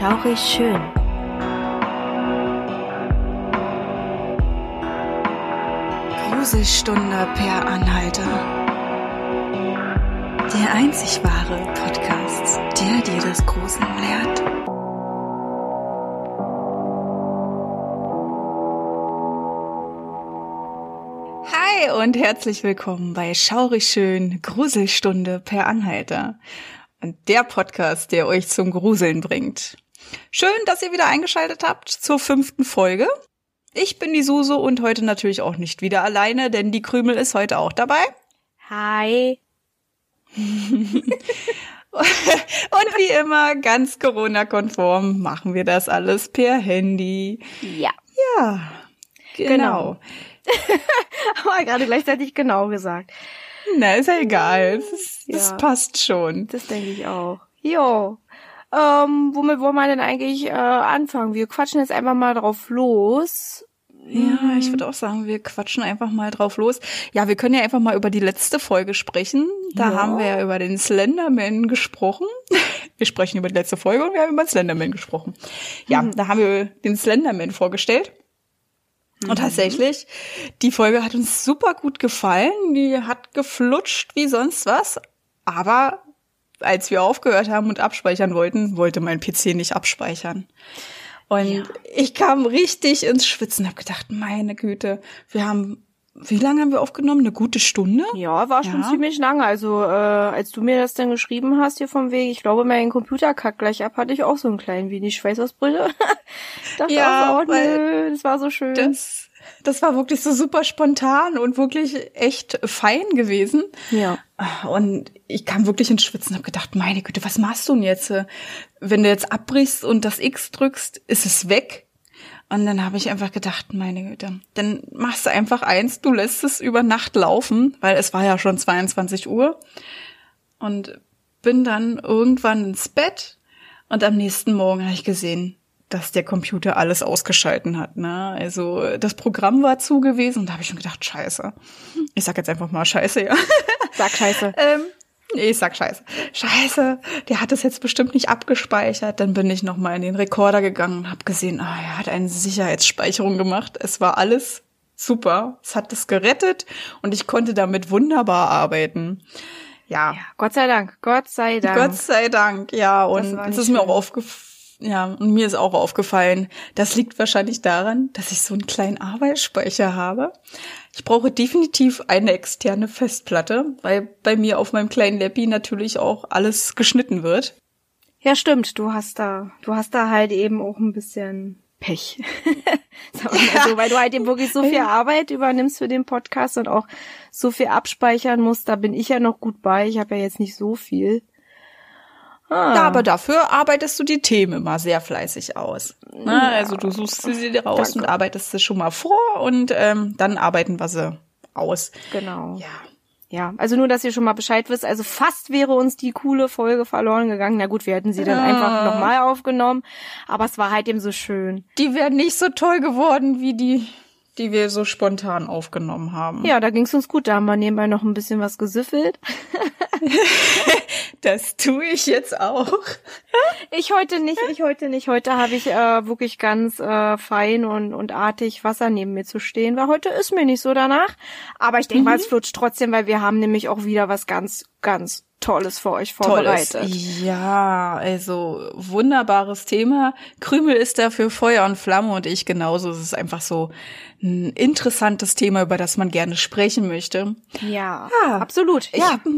Schaurig schön. Gruselstunde per Anhalter. Der einzig wahre Podcast, der dir das Gruseln lehrt. Hi und herzlich willkommen bei Schaurig schön Gruselstunde per Anhalter. Der Podcast, der euch zum Gruseln bringt. Schön, dass ihr wieder eingeschaltet habt zur fünften Folge. Ich bin die Suse und heute natürlich auch nicht wieder alleine, denn die Krümel ist heute auch dabei. Hi. und wie immer, ganz Corona-konform machen wir das alles per Handy. Ja. Ja, genau. Genau. Aber gerade gleichzeitig genau gesagt. Na, ist ja egal. Das, ist, das Ja. passt schon. Das denke ich auch. Jo. Ähm, womit wollen wir denn eigentlich äh, anfangen? Wir quatschen jetzt einfach mal drauf los. Ja, ich würde auch sagen, wir quatschen einfach mal drauf los. Ja, wir können ja einfach mal über die letzte Folge sprechen. Da Ja. haben wir ja über den Slenderman gesprochen. Wir sprechen über die letzte Folge und wir haben über den Slenderman gesprochen. Ja, da haben wir den Slenderman vorgestellt. Und tatsächlich, die Folge hat uns super gut gefallen. Die hat geflutscht wie sonst was. Aber als wir aufgehört haben und abspeichern wollten, wollte mein PC nicht abspeichern. Und Ja. ich kam richtig ins Schwitzen, habe gedacht, meine Güte, wir haben, wie lange haben wir aufgenommen? Eine gute Stunde? Ja, war schon Ja. ziemlich lange. Also, äh, als du mir das dann geschrieben hast hier vom Weg, ich glaube, mein Computer kackt gleich ab, hatte ich auch so ein klein wenig Schweißausbrüche. Dachte Ja, auch oh, nö, das war so schön. Das, das war wirklich so super spontan und wirklich echt fein gewesen. ja. Und ich kam wirklich ins Schwitzen, habe gedacht, meine Güte, was machst du denn jetzt? Wenn du jetzt abbrichst und das X drückst, ist es weg. Und dann habe ich einfach gedacht, meine Güte, dann machst du einfach eins, du lässt es über Nacht laufen, weil es war ja schon 22 Uhr. Und bin dann irgendwann ins Bett und am nächsten Morgen habe ich gesehen, dass der Computer alles ausgeschalten hat. Ne? Also das Programm war zu gewesen und da habe ich schon gedacht, scheiße. Ich sag jetzt einfach mal scheiße, ja. Sag scheiße. Ähm, nee, ich sag scheiße. Scheiße, der hat das jetzt bestimmt nicht abgespeichert. Dann bin ich nochmal in den Rekorder gegangen und habe gesehen, ah, er hat eine Sicherheitsspeicherung gemacht. Es war alles super. Es hat das gerettet und ich konnte damit wunderbar arbeiten. Ja, Ja, Gott sei Dank. Gott sei Dank. Gott sei Dank, ja. Und es ist mir auch aufgefallen. Ja, und mir ist auch aufgefallen, das liegt wahrscheinlich daran, dass ich so einen kleinen Arbeitsspeicher habe. Ich brauche definitiv eine externe Festplatte, weil bei mir auf meinem kleinen Lappi natürlich auch alles geschnitten wird. Ja, stimmt. Du hast da, du hast da halt eben auch ein bisschen Pech. Wir mal so, weil du halt eben wirklich so viel Arbeit übernimmst für den Podcast und auch so viel abspeichern musst. Da bin ich ja noch gut bei. Ich habe ja jetzt nicht so viel. Ah. Ja, aber dafür arbeitest du die Themen immer sehr fleißig aus. Ne? Also du suchst sie dir raus Danke. und arbeitest sie schon mal vor und ähm, dann arbeiten wir sie aus. Genau. Ja. Ja, also nur, dass ihr schon mal Bescheid wisst. Also fast wäre uns die coole Folge verloren gegangen. Na gut, wir hätten sie dann Ja. einfach nochmal aufgenommen. Aber es war halt eben so schön. die wären nicht so toll geworden wie die, die wir so spontan aufgenommen haben. Ja, da ging's uns gut. Da haben wir nebenbei noch ein bisschen was gesüffelt. Das tue ich jetzt auch. Ich heute nicht, ich heute nicht. Heute habe ich äh, wirklich ganz äh, fein und, und artig Wasser neben mir zu stehen, weil heute ist mir nicht so danach. Aber ich denke mal, es flutscht trotzdem, weil wir haben nämlich auch wieder was ganz, ganz Tolles für euch Tolles. vorbereitet. Ja, also wunderbares Thema. Krümel ist dafür Feuer und Flamme und ich genauso. Es ist einfach so ein interessantes Thema, über das man gerne sprechen möchte. Ja, Ja. absolut. Ich Ja. habe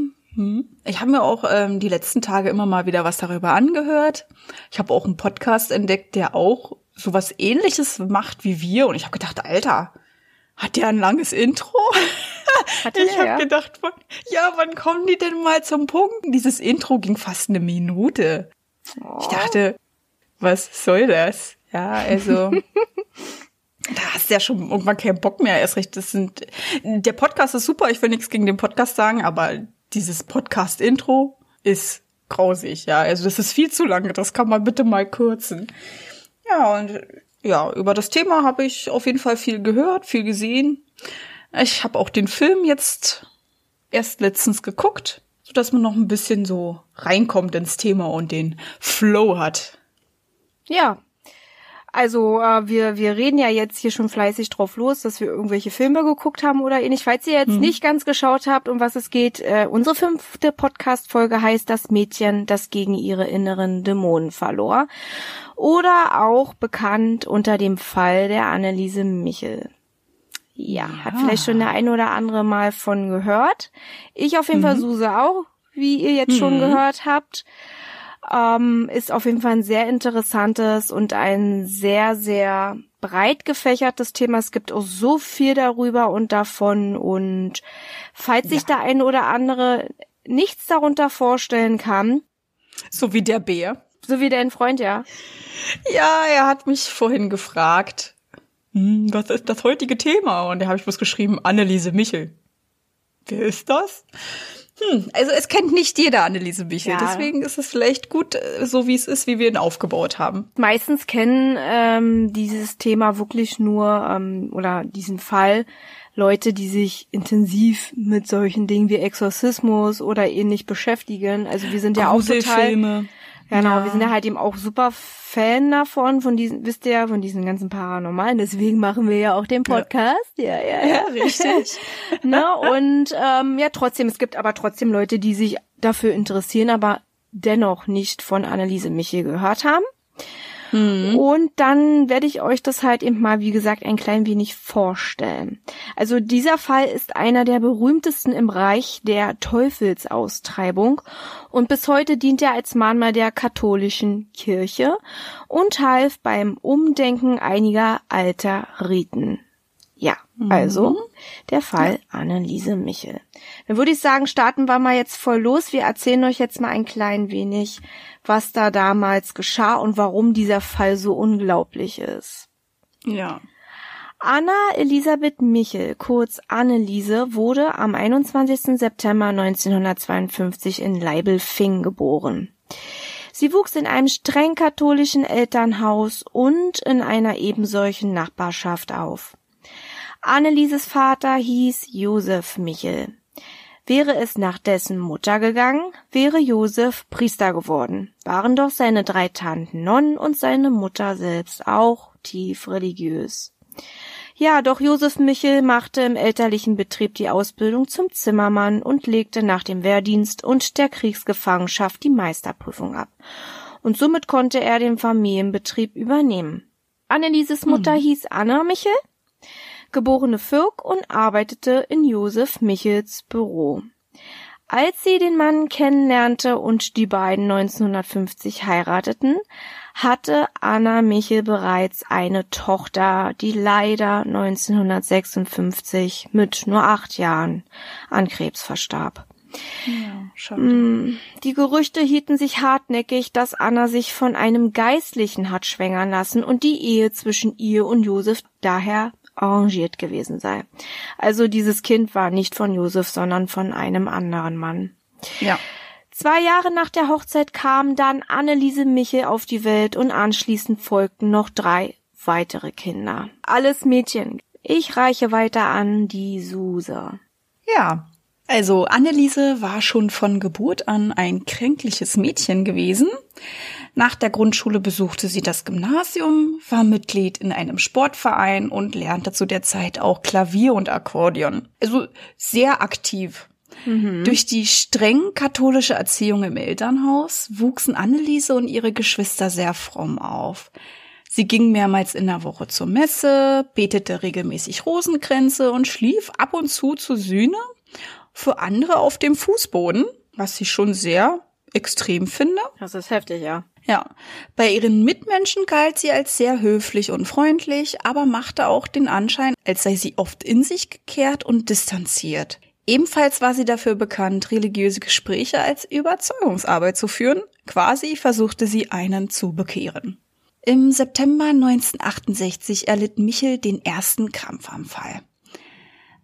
ich hab mir auch ähm, die letzten Tage immer mal wieder was darüber angehört. Ich habe auch einen Podcast entdeckt, der auch sowas ähnliches macht wie wir. Und ich habe gedacht, Alter, hat der ein langes Intro? Hat Ich habe ja? gedacht, ja, wann kommen die denn mal zum Punkt? Dieses Intro ging fast eine Minute. Ich dachte, was soll das? Ja, also da hast du ja schon irgendwann keinen Bock mehr. Erst recht, das sind der Podcast ist super. Ich will nichts gegen den Podcast sagen, aber dieses Podcast-Intro ist grausig. Ja, also das ist viel zu lange. Das kann man bitte mal kürzen. Ja und ja, über das Thema habe ich auf jeden Fall viel gehört, viel gesehen. Ich habe auch den Film jetzt erst letztens geguckt, so dass man noch ein bisschen so reinkommt ins Thema und den Flow hat. Ja, also äh, wir, wir reden ja jetzt hier schon fleißig drauf los, dass wir irgendwelche Filme geguckt haben oder ähnlich. Falls ihr jetzt mhm. nicht ganz geschaut habt, um was es geht, äh, unsere fünfte Podcast-Folge heißt Das Mädchen, das gegen ihre inneren Dämonen verlor. Oder auch bekannt unter dem Fall der Anneliese Michel. Ja, ja. hat vielleicht schon der eine oder andere mal von gehört. Ich auf jeden mhm. Fall Suse auch, wie ihr jetzt mhm. schon gehört habt. Ähm, ist auf jeden Fall ein sehr interessantes und ein sehr, sehr breit gefächertes Thema. Es gibt auch so viel darüber und davon. Und falls sich ja. der eine oder andere nichts darunter vorstellen kann. So wie der Bär. So wie dein Freund, ja. Ja, er hat mich vorhin gefragt, hm, was ist das heutige Thema? Und da habe ich bloß geschrieben, Anneliese Michel. Wer ist das? Hm, also es kennt nicht jeder Anneliese Michel, ja. deswegen ist es vielleicht gut, äh, so wie es ist, wie wir ihn aufgebaut haben. Meistens kennen ähm, dieses Thema wirklich nur ähm, oder diesen Fall Leute, die sich intensiv mit solchen Dingen wie Exorzismus oder ähnlich beschäftigen. Also wir sind ja auch total Genau, ja. wir sind ja halt eben auch super Fan davon, von diesen, wisst ihr ja, von diesen ganzen Paranormalen. Deswegen machen wir ja auch den Podcast. Ja, ja, ja, ja richtig. ne? Und ähm, ja, trotzdem, es gibt aber trotzdem Leute, die sich dafür interessieren, aber dennoch nicht von Anneliese Michel gehört haben. Mhm. Und dann werde ich euch das halt eben mal, wie gesagt, ein klein wenig vorstellen. Also dieser Fall ist einer der berühmtesten im Reich der Teufelsaustreibung und bis heute dient er als Mahnmal der katholischen Kirche und half beim Umdenken einiger alter Riten. Ja, also mhm. der Fall Anneliese Michel. Dann würde ich sagen, starten wir mal jetzt voll los. Wir erzählen euch jetzt mal ein klein wenig, was da damals geschah und warum dieser Fall so unglaublich ist. Ja. Anna Elisabeth Michel, kurz Anneliese, wurde am 21. September 1952 in Leibelfing geboren. Sie wuchs in einem streng katholischen Elternhaus und in einer ebensolchen Nachbarschaft auf. Annelieses Vater hieß Josef Michel. Wäre es nach dessen Mutter gegangen, wäre Josef Priester geworden, waren doch seine drei Tanten Nonnen und seine Mutter selbst auch tief religiös. Ja, doch Josef Michel machte im elterlichen Betrieb die Ausbildung zum Zimmermann und legte nach dem Wehrdienst und der Kriegsgefangenschaft die Meisterprüfung ab. Und somit konnte er den Familienbetrieb übernehmen. Annelieses Mutter hm. hieß Anna Michel geborene Fürk und arbeitete in Josef Michels Büro. Als sie den Mann kennenlernte und die beiden 1950 heirateten, hatte Anna Michel bereits eine Tochter, die leider 1956 mit nur acht Jahren an Krebs verstarb. Ja, mm, die Gerüchte hielten sich hartnäckig, dass Anna sich von einem Geistlichen hat schwängern lassen und die Ehe zwischen ihr und Josef daher arrangiert gewesen sei. Also dieses Kind war nicht von Josef, sondern von einem anderen Mann. Ja. Zwei Jahre nach der Hochzeit kam dann Anneliese Michel auf die Welt und anschließend folgten noch drei weitere Kinder. Alles Mädchen. Ich reiche weiter an die Suse. Ja, also Anneliese war schon von Geburt an ein kränkliches Mädchen gewesen. Nach der Grundschule besuchte sie das Gymnasium, war Mitglied in einem Sportverein und lernte zu der Zeit auch Klavier und Akkordeon. Also sehr aktiv. Mhm. Durch die streng katholische Erziehung im Elternhaus wuchsen Anneliese und ihre Geschwister sehr fromm auf. Sie ging mehrmals in der Woche zur Messe, betete regelmäßig Rosenkränze und schlief ab und zu zur Sühne, für andere auf dem Fußboden, was sie schon sehr extrem finde. Das ist heftig, ja. Ja, bei ihren Mitmenschen galt sie als sehr höflich und freundlich, aber machte auch den Anschein, als sei sie oft in sich gekehrt und distanziert. Ebenfalls war sie dafür bekannt, religiöse Gespräche als Überzeugungsarbeit zu führen. Quasi versuchte sie einen zu bekehren. Im September 1968 erlitt Michel den ersten Krampfanfall.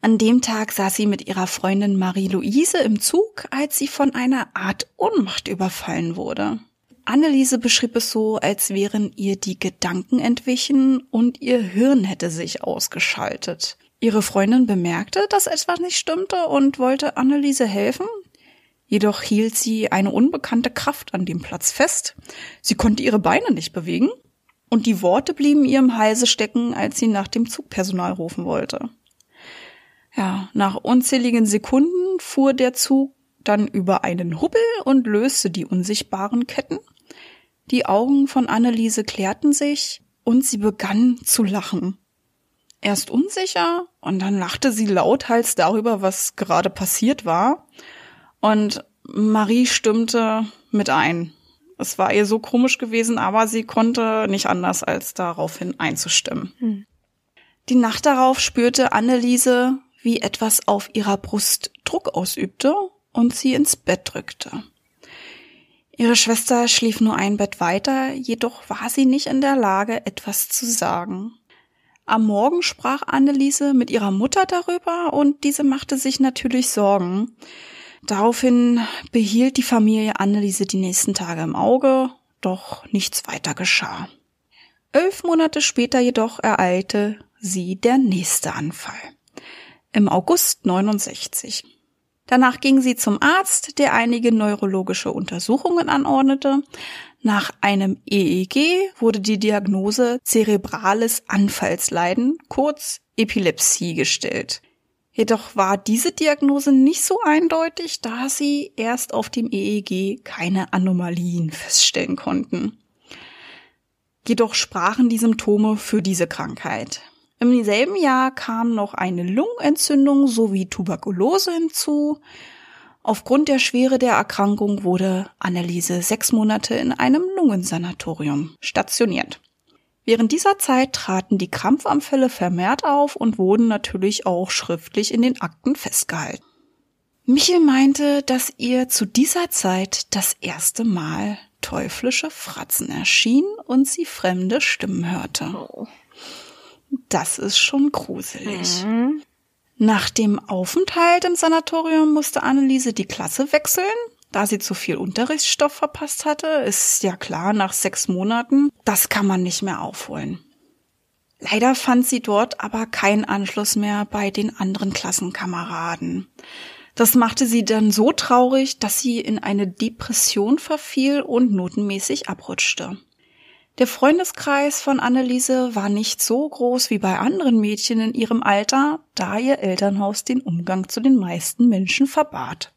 An dem Tag saß sie mit ihrer Freundin Marie-Louise im Zug, als sie von einer Art Ohnmacht überfallen wurde. Anneliese beschrieb es so, als wären ihr die Gedanken entwichen und ihr Hirn hätte sich ausgeschaltet. Ihre Freundin bemerkte, dass etwas nicht stimmte und wollte Anneliese helfen. Jedoch hielt sie eine unbekannte Kraft an dem Platz fest. Sie konnte ihre Beine nicht bewegen. und die Worte blieben ihr im Halse stecken, als sie nach dem Zugpersonal rufen wollte. Ja, nach unzähligen Sekunden fuhr der Zug dann über einen Hubbel und löste die unsichtbaren Ketten. Die Augen von Anneliese klärten sich und sie begann zu lachen. Erst unsicher und dann lachte sie lauthals darüber, was gerade passiert war. Und Marie stimmte mit ein. Es war ihr so komisch gewesen, aber sie konnte nicht anders, als daraufhin einzustimmen. Hm. Die Nacht darauf spürte Anneliese, wie etwas auf ihrer Brust Druck ausübte und sie ins Bett drückte. Ihre Schwester schlief nur ein Bett weiter, jedoch war sie nicht in der Lage, etwas zu sagen. Am Morgen sprach Anneliese mit ihrer Mutter darüber und diese machte sich natürlich Sorgen. Daraufhin behielt die Familie Anneliese die nächsten Tage im Auge, doch nichts weiter geschah. Elf Monate später jedoch ereilte sie der nächste Anfall. Im August 69. Danach ging sie zum Arzt, der einige neurologische Untersuchungen anordnete. Nach einem EEG wurde die Diagnose zerebrales Anfallsleiden, kurz Epilepsie, gestellt. Jedoch war diese Diagnose nicht so eindeutig, da sie erst auf dem EEG keine Anomalien feststellen konnten. Jedoch sprachen die Symptome für diese Krankheit. Im selben Jahr kam noch eine Lungenentzündung sowie Tuberkulose hinzu. Aufgrund der Schwere der Erkrankung wurde Anneliese sechs Monate in einem Lungensanatorium stationiert. Während dieser Zeit traten die Krampfanfälle vermehrt auf und wurden natürlich auch schriftlich in den Akten festgehalten. Michel meinte, dass ihr zu dieser Zeit das erste Mal teuflische Fratzen erschienen und sie fremde Stimmen hörte. Oh. Das ist schon gruselig. Mhm. Nach dem Aufenthalt im Sanatorium musste Anneliese die Klasse wechseln da sie zu viel Unterrichtsstoff verpasst hatte, ist ja klar, nach sechs Monaten, das kann man nicht mehr aufholen. Leider fand sie dort aber keinen Anschluss mehr bei den anderen Klassenkameraden. Das machte sie dann so traurig, dass sie in eine Depression verfiel und notenmäßig abrutschte. Der Freundeskreis von Anneliese war nicht so groß wie bei anderen Mädchen in ihrem Alter, da ihr Elternhaus den Umgang zu den meisten Menschen verbat.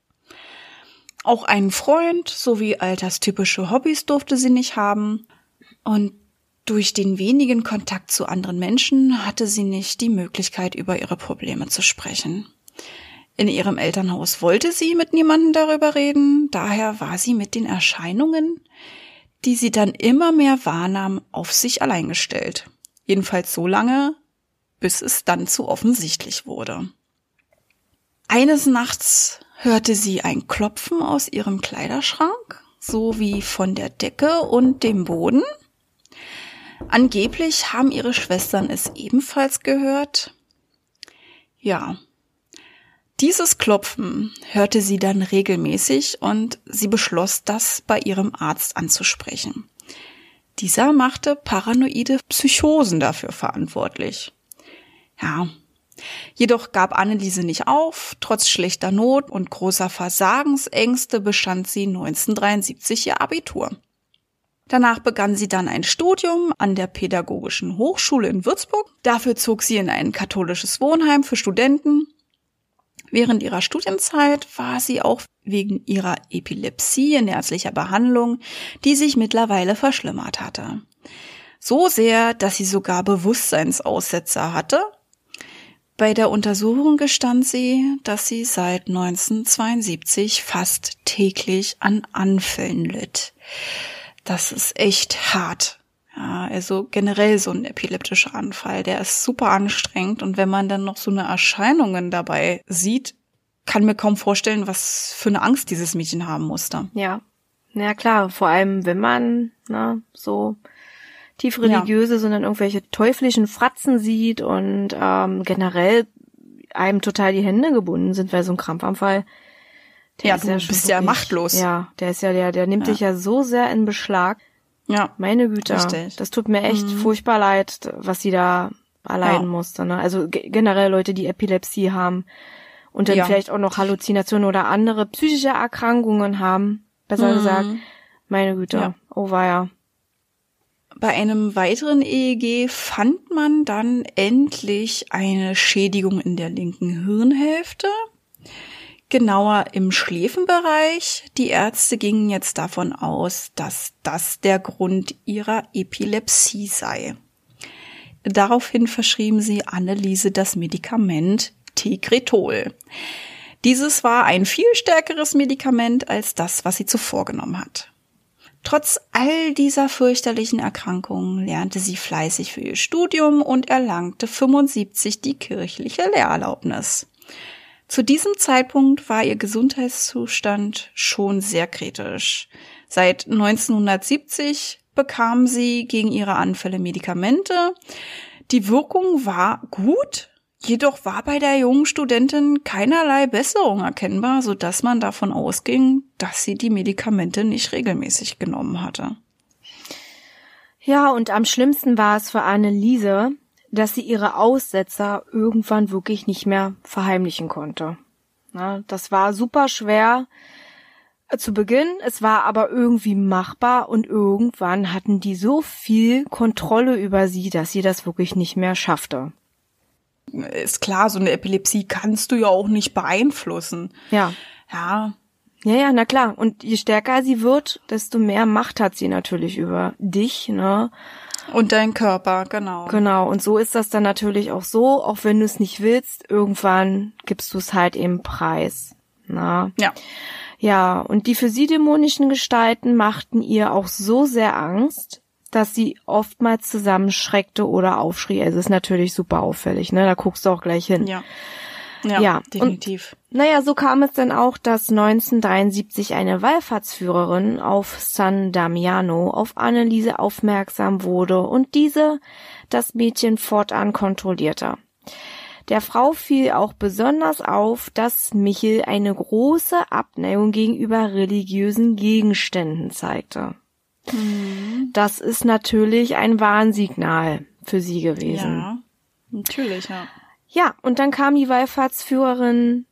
Auch einen Freund sowie alterstypische Hobbys durfte sie nicht haben. Und durch den wenigen Kontakt zu anderen Menschen hatte sie nicht die Möglichkeit, über ihre Probleme zu sprechen. In ihrem Elternhaus wollte sie mit niemandem darüber reden, daher war sie mit den Erscheinungen, die sie dann immer mehr wahrnahm, auf sich allein gestellt. Jedenfalls so lange, bis es dann zu offensichtlich wurde. Eines Nachts hörte sie ein Klopfen aus ihrem Kleiderschrank sowie von der Decke und dem Boden. Angeblich haben ihre Schwestern es ebenfalls gehört. Ja, dieses Klopfen hörte sie dann regelmäßig und sie beschloss, das bei ihrem Arzt anzusprechen. Dieser machte paranoide Psychosen dafür verantwortlich. Ja, Jedoch gab Anneliese nicht auf. Trotz schlechter Not und großer Versagensängste bestand sie 1973 ihr Abitur. Danach begann sie dann ein Studium an der Pädagogischen Hochschule in Würzburg. Dafür zog sie in ein katholisches Wohnheim für Studenten. Während ihrer Studienzeit war sie auch wegen ihrer Epilepsie in ärztlicher Behandlung, die sich mittlerweile verschlimmert hatte. So sehr, dass sie sogar Bewusstseinsaussetzer hatte bei der Untersuchung gestand sie, dass sie seit 1972 fast täglich an Anfällen litt. Das ist echt hart. Ja, also generell so ein epileptischer Anfall, der ist super anstrengend und wenn man dann noch so eine Erscheinungen dabei sieht, kann mir kaum vorstellen, was für eine Angst dieses Mädchen haben musste. Ja. Ja klar, vor allem wenn man ne, so tief religiöse, ja. sondern irgendwelche teuflischen Fratzen sieht und ähm, generell einem total die Hände gebunden sind, weil so ein Krampfanfall, der ja, ist ja schon bist wirklich, ja machtlos. Ja, der ist ja der, der nimmt ja. dich ja so sehr in Beschlag. Ja. Meine Güte. Richtig. Das tut mir echt mhm. furchtbar leid, was sie da erleiden ja. musste. Ne? Also generell Leute, die Epilepsie haben und dann ja. vielleicht auch noch Halluzinationen oder andere psychische Erkrankungen haben, besser mhm. gesagt. Meine Güte. Ja. Oh ja. bei einem weiteren EEG fand man dann endlich eine Schädigung in der linken Hirnhälfte, genauer im Schläfenbereich. Die Ärzte gingen jetzt davon aus, dass das der Grund ihrer Epilepsie sei. Daraufhin verschrieben sie Anneliese das Medikament Tegretol. Dieses war ein viel stärkeres Medikament als das, was sie zuvor genommen hat. Trotz all dieser fürchterlichen Erkrankungen lernte sie fleißig für ihr Studium und erlangte 75 die kirchliche Lehrerlaubnis. Zu diesem Zeitpunkt war ihr Gesundheitszustand schon sehr kritisch. Seit 1970 bekam sie gegen ihre Anfälle Medikamente. Die Wirkung war gut, Jedoch war bei der jungen Studentin keinerlei Besserung erkennbar, so dass man davon ausging, dass sie die Medikamente nicht regelmäßig genommen hatte. Ja, und am schlimmsten war es für Anneliese, dass sie ihre Aussetzer irgendwann wirklich nicht mehr verheimlichen konnte. Na, das war super schwer zu Beginn, es war aber irgendwie machbar und irgendwann hatten die so viel Kontrolle über sie, dass sie das wirklich nicht mehr schaffte ist klar, so eine Epilepsie kannst du ja auch nicht beeinflussen. Ja. Ja. Ja, ja, na klar. Und je stärker sie wird, desto mehr Macht hat sie natürlich über dich, ne? Und dein Körper, genau. Genau. Und so ist das dann natürlich auch so, auch wenn du es nicht willst, irgendwann gibst du es halt eben preis. Na? Ja. Ja, und die für sie dämonischen Gestalten machten ihr auch so sehr Angst, dass sie oftmals zusammenschreckte oder aufschrie. Also ist natürlich super auffällig, ne? Da guckst du auch gleich hin. Ja. Ja, ja. definitiv. Und, naja, so kam es dann auch, dass 1973 eine Wallfahrtsführerin auf San Damiano auf Anneliese aufmerksam wurde und diese das Mädchen fortan kontrollierte. Der Frau fiel auch besonders auf, dass Michel eine große Abneigung gegenüber religiösen Gegenständen zeigte. Mhm. Das ist natürlich ein Warnsignal für sie gewesen. Ja, natürlich, ja. Ja, und dann kam die Wallfahrtsführerin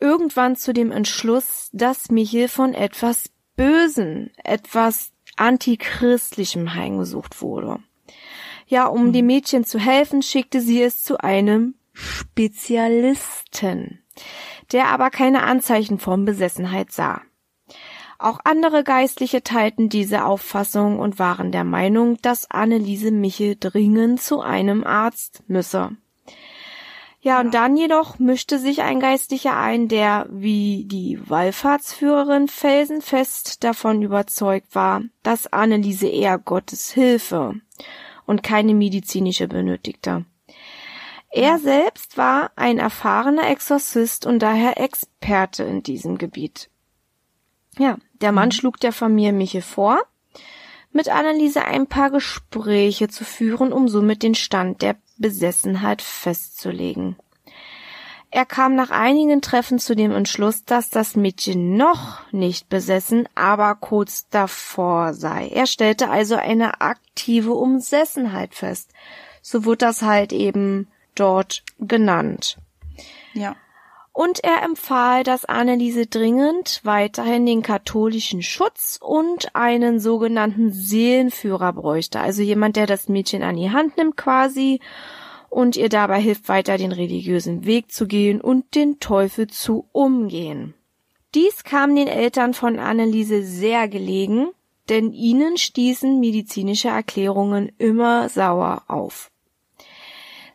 irgendwann zu dem Entschluss, dass Michel von etwas Bösen, etwas antichristlichem heimgesucht wurde. Ja, um dem Mädchen zu helfen, schickte sie es zu einem Spezialisten, der aber keine Anzeichen von Besessenheit sah. Auch andere Geistliche teilten diese Auffassung und waren der Meinung, dass Anneliese Michel dringend zu einem Arzt müsse. Ja, und dann jedoch mischte sich ein Geistlicher ein, der, wie die Wallfahrtsführerin, felsenfest davon überzeugt war, dass Anneliese eher Gottes Hilfe und keine medizinische benötigte. Er selbst war ein erfahrener Exorzist und daher Experte in diesem Gebiet. Ja, der Mann mhm. schlug der Familie Michel vor, mit Anneliese ein paar Gespräche zu führen, um somit den Stand der Besessenheit festzulegen. Er kam nach einigen Treffen zu dem Entschluss, dass das Mädchen noch nicht besessen, aber kurz davor sei. Er stellte also eine aktive Umsessenheit fest. So wird das halt eben dort genannt. Ja und er empfahl, dass Anneliese dringend weiterhin den katholischen Schutz und einen sogenannten Seelenführer bräuchte, also jemand, der das Mädchen an die Hand nimmt quasi und ihr dabei hilft, weiter den religiösen Weg zu gehen und den Teufel zu umgehen. Dies kam den Eltern von Anneliese sehr gelegen, denn ihnen stießen medizinische Erklärungen immer sauer auf.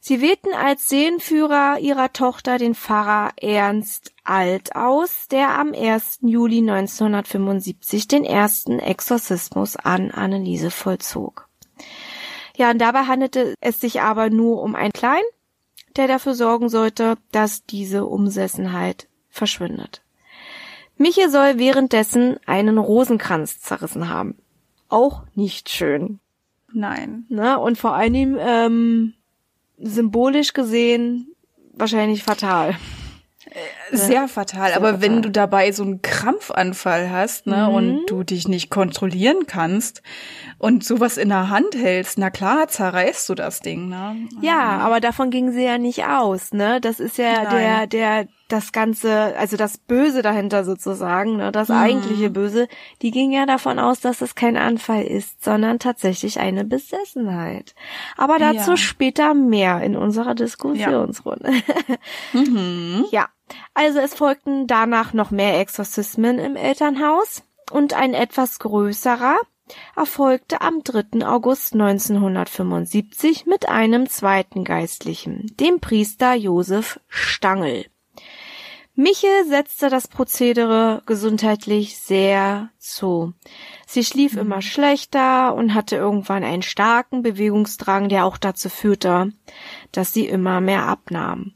Sie wählten als Seelenführer ihrer Tochter den Pfarrer Ernst Alt aus, der am 1. Juli 1975 den ersten Exorzismus an Anneliese vollzog. Ja, und dabei handelte es sich aber nur um einen Klein, der dafür sorgen sollte, dass diese Umsessenheit verschwindet. Miche soll währenddessen einen Rosenkranz zerrissen haben. Auch nicht schön. Nein. Na, und vor allem ähm, symbolisch gesehen wahrscheinlich fatal. Äh, sehr fatal, Sehr aber fatal. wenn du dabei so einen Krampfanfall hast, ne, mhm. und du dich nicht kontrollieren kannst und sowas in der Hand hältst, na klar, zerreißt du das Ding, ne? Ja, aber davon ging sie ja nicht aus, ne? Das ist ja Nein. der, der, das ganze, also das Böse dahinter sozusagen, ne, das mhm. eigentliche Böse, die ging ja davon aus, dass es kein Anfall ist, sondern tatsächlich eine Besessenheit. Aber dazu ja. später mehr in unserer Diskussionsrunde. Ja. mhm. ja. Also es folgten danach noch mehr Exorzismen im Elternhaus und ein etwas größerer erfolgte am 3. August 1975 mit einem zweiten Geistlichen, dem Priester Josef Stangl. Michel setzte das Prozedere gesundheitlich sehr zu. Sie schlief mhm. immer schlechter und hatte irgendwann einen starken Bewegungsdrang, der auch dazu führte, dass sie immer mehr abnahm.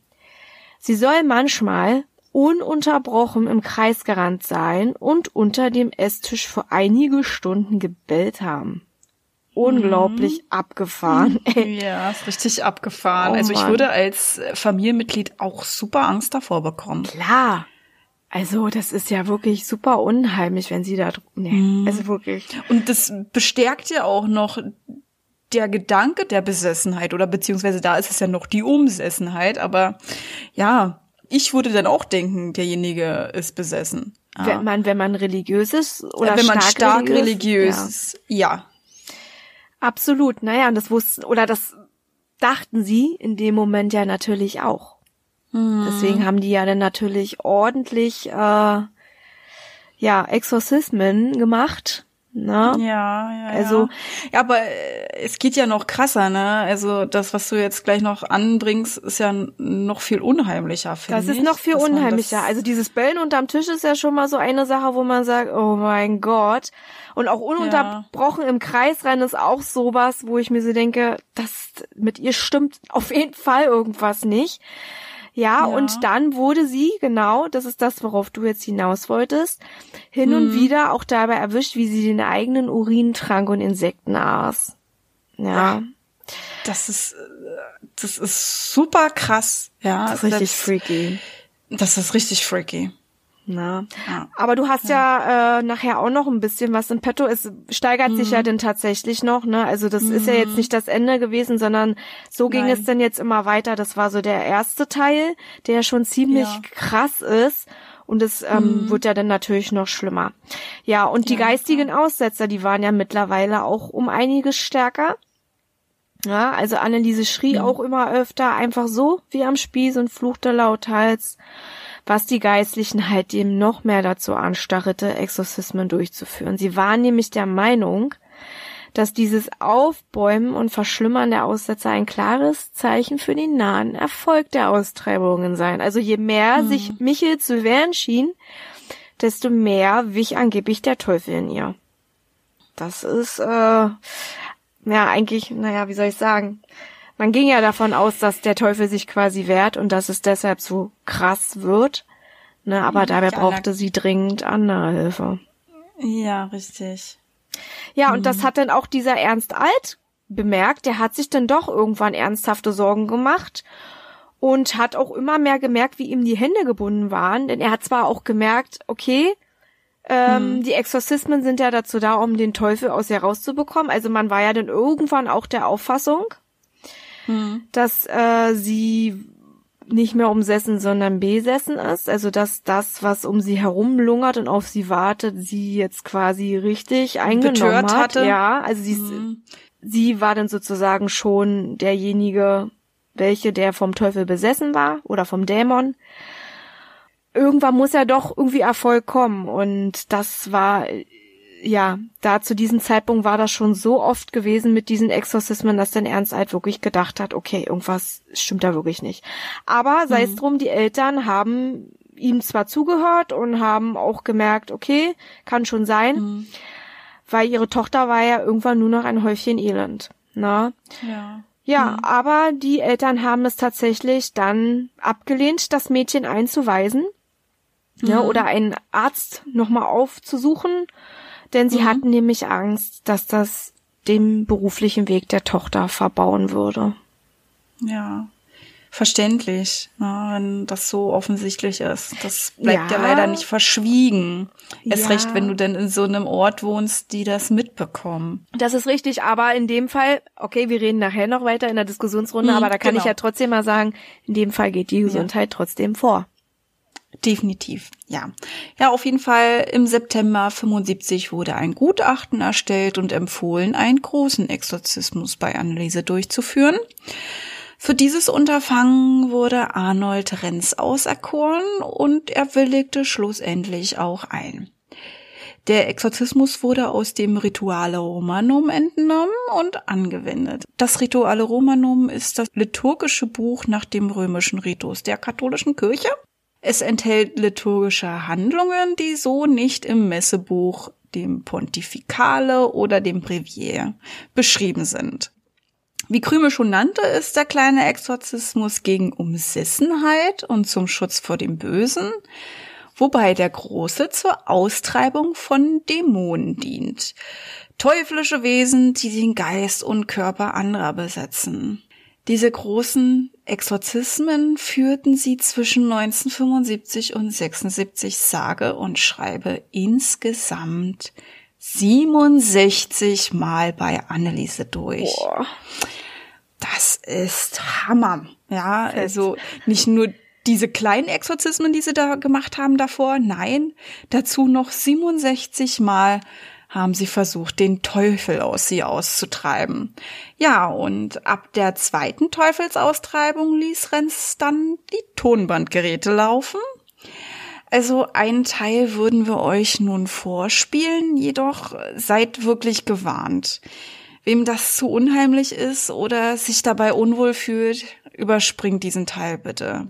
Sie soll manchmal ununterbrochen im Kreis gerannt sein und unter dem Esstisch für einige Stunden gebellt haben unglaublich mhm. abgefahren. Ja, ist richtig abgefahren. Oh, also ich würde als Familienmitglied auch super Angst davor bekommen. Klar. Also das ist ja wirklich super unheimlich, wenn sie da, nee, mhm. also wirklich. Und das bestärkt ja auch noch der Gedanke der Besessenheit oder beziehungsweise da ist es ja noch die Umsessenheit, aber ja, ich würde dann auch denken, derjenige ist besessen. Ja. Wenn man, wenn man religiös ist oder wenn man stark religiös, religiös ist, ja. Absolut, naja, und das wussten, oder das dachten sie in dem Moment ja natürlich auch. Mhm. Deswegen haben die ja dann natürlich ordentlich, äh, ja, Exorzismen gemacht. Ne? Ja, ja, also, ja. ja, aber äh, es geht ja noch krasser, ne? Also das, was du jetzt gleich noch anbringst, ist ja noch viel unheimlicher, finde ich. Das ist noch viel unheimlicher. Also dieses Bellen unterm Tisch ist ja schon mal so eine Sache, wo man sagt, oh mein Gott. Und auch ununterbrochen ja. im Kreis rennen ist auch sowas, wo ich mir so denke, das mit ihr stimmt auf jeden Fall irgendwas nicht. Ja, ja, und dann wurde sie, genau, das ist das, worauf du jetzt hinaus wolltest, hin hm. und mhm. wieder auch dabei erwischt, wie sie den eigenen Urin trank und Insekten aß. Ja. ja. Das ist, das ist super krass, ja. Das ist richtig das, freaky. Das ist richtig freaky. Na. Ja. Aber du hast ja, ja äh, nachher auch noch ein bisschen was im Petto. Es steigert mhm. sich ja mhm. denn tatsächlich noch, ne? Also das mhm. ist ja jetzt mhm. nicht das Ende gewesen, sondern so ging Nein. es dann jetzt immer weiter. Das war so der erste Teil, der schon ziemlich ja. krass ist. Und es ähm, mhm. wird ja dann natürlich noch schlimmer. Ja, und die geistigen Aussetzer, die waren ja mittlerweile auch um einiges stärker. Ja, also Anneliese schrie auch immer öfter, einfach so wie am Spieß und fluchte lauthals was die Geistlichen halt eben noch mehr dazu anstachelte, Exorzismen durchzuführen. Sie waren nämlich der Meinung, dass dieses Aufbäumen und Verschlimmern der Aussetzer ein klares Zeichen für den nahen Erfolg der Austreibungen seien. Also je mehr mhm. sich Michel zu wehren schien, desto mehr wich angeblich der Teufel in ihr. Das ist, äh, ja, eigentlich, naja, wie soll ich sagen? Man ging ja davon aus, dass der Teufel sich quasi wehrt und dass es deshalb so krass wird. Ne, aber mhm, dabei brauchte sie dringend andere Hilfe. Ja, richtig. Ja, mhm. und das hat dann auch dieser Ernst Alt bemerkt. Der hat sich dann doch irgendwann ernsthafte Sorgen gemacht und hat auch immer mehr gemerkt, wie ihm die Hände gebunden waren. Denn er hat zwar auch gemerkt, okay, ähm, mhm. die Exorzismen sind ja dazu da, um den Teufel aus ihr rauszubekommen. Also man war ja dann irgendwann auch der Auffassung, mhm. dass äh, sie nicht mehr umsessen, sondern besessen ist. Also dass das, was um sie herum lungert und auf sie wartet, sie jetzt quasi richtig eingenommen Betört hat. Hatte. Ja, also sie, mhm. sie war dann sozusagen schon derjenige, welche der vom Teufel besessen war oder vom Dämon. Irgendwann muss ja doch irgendwie Erfolg kommen und das war ja, da zu diesem Zeitpunkt war das schon so oft gewesen mit diesen Exorzismen, dass dann Ernst halt wirklich gedacht hat, okay, irgendwas stimmt da wirklich nicht. Aber sei mhm. es drum, die Eltern haben ihm zwar zugehört und haben auch gemerkt, okay, kann schon sein, mhm. weil ihre Tochter war ja irgendwann nur noch ein Häufchen Elend. Na? Ja. Ja, mhm. aber die Eltern haben es tatsächlich dann abgelehnt, das Mädchen einzuweisen. Ja, mhm. oder einen Arzt nochmal aufzusuchen denn sie mhm. hatten nämlich Angst, dass das dem beruflichen Weg der Tochter verbauen würde. Ja, verständlich, ne, wenn das so offensichtlich ist. Das bleibt ja, ja leider nicht verschwiegen. Erst ja. recht, wenn du denn in so einem Ort wohnst, die das mitbekommen. Das ist richtig, aber in dem Fall, okay, wir reden nachher noch weiter in der Diskussionsrunde, mhm, aber da kann genau. ich ja trotzdem mal sagen, in dem Fall geht die Gesundheit ja. trotzdem vor. Definitiv, ja. Ja, auf jeden Fall im September 75 wurde ein Gutachten erstellt und empfohlen, einen großen Exorzismus bei Anneliese durchzuführen. Für dieses Unterfangen wurde Arnold Renz auserkoren und er willigte schlussendlich auch ein. Der Exorzismus wurde aus dem Rituale Romanum entnommen und angewendet. Das Rituale Romanum ist das liturgische Buch nach dem römischen Ritus der katholischen Kirche. Es enthält liturgische Handlungen, die so nicht im Messebuch, dem Pontificale oder dem Brevier beschrieben sind. Wie Krümel schon nannte, ist der kleine Exorzismus gegen Umsissenheit und zum Schutz vor dem Bösen wobei der große zur Austreibung von Dämonen dient. Teuflische Wesen, die den Geist und Körper anderer besetzen. Diese großen Exorzismen führten sie zwischen 1975 und 76 sage und schreibe insgesamt 67 Mal bei Anneliese durch. Boah. Das ist Hammer. Ja, also nicht nur diese kleinen Exorzismen, die sie da gemacht haben davor, nein, dazu noch 67 Mal haben sie versucht, den Teufel aus sie auszutreiben. Ja, und ab der zweiten Teufelsaustreibung ließ Renz dann die Tonbandgeräte laufen. Also einen Teil würden wir euch nun vorspielen, jedoch seid wirklich gewarnt. Wem das zu unheimlich ist oder sich dabei unwohl fühlt, überspringt diesen Teil bitte.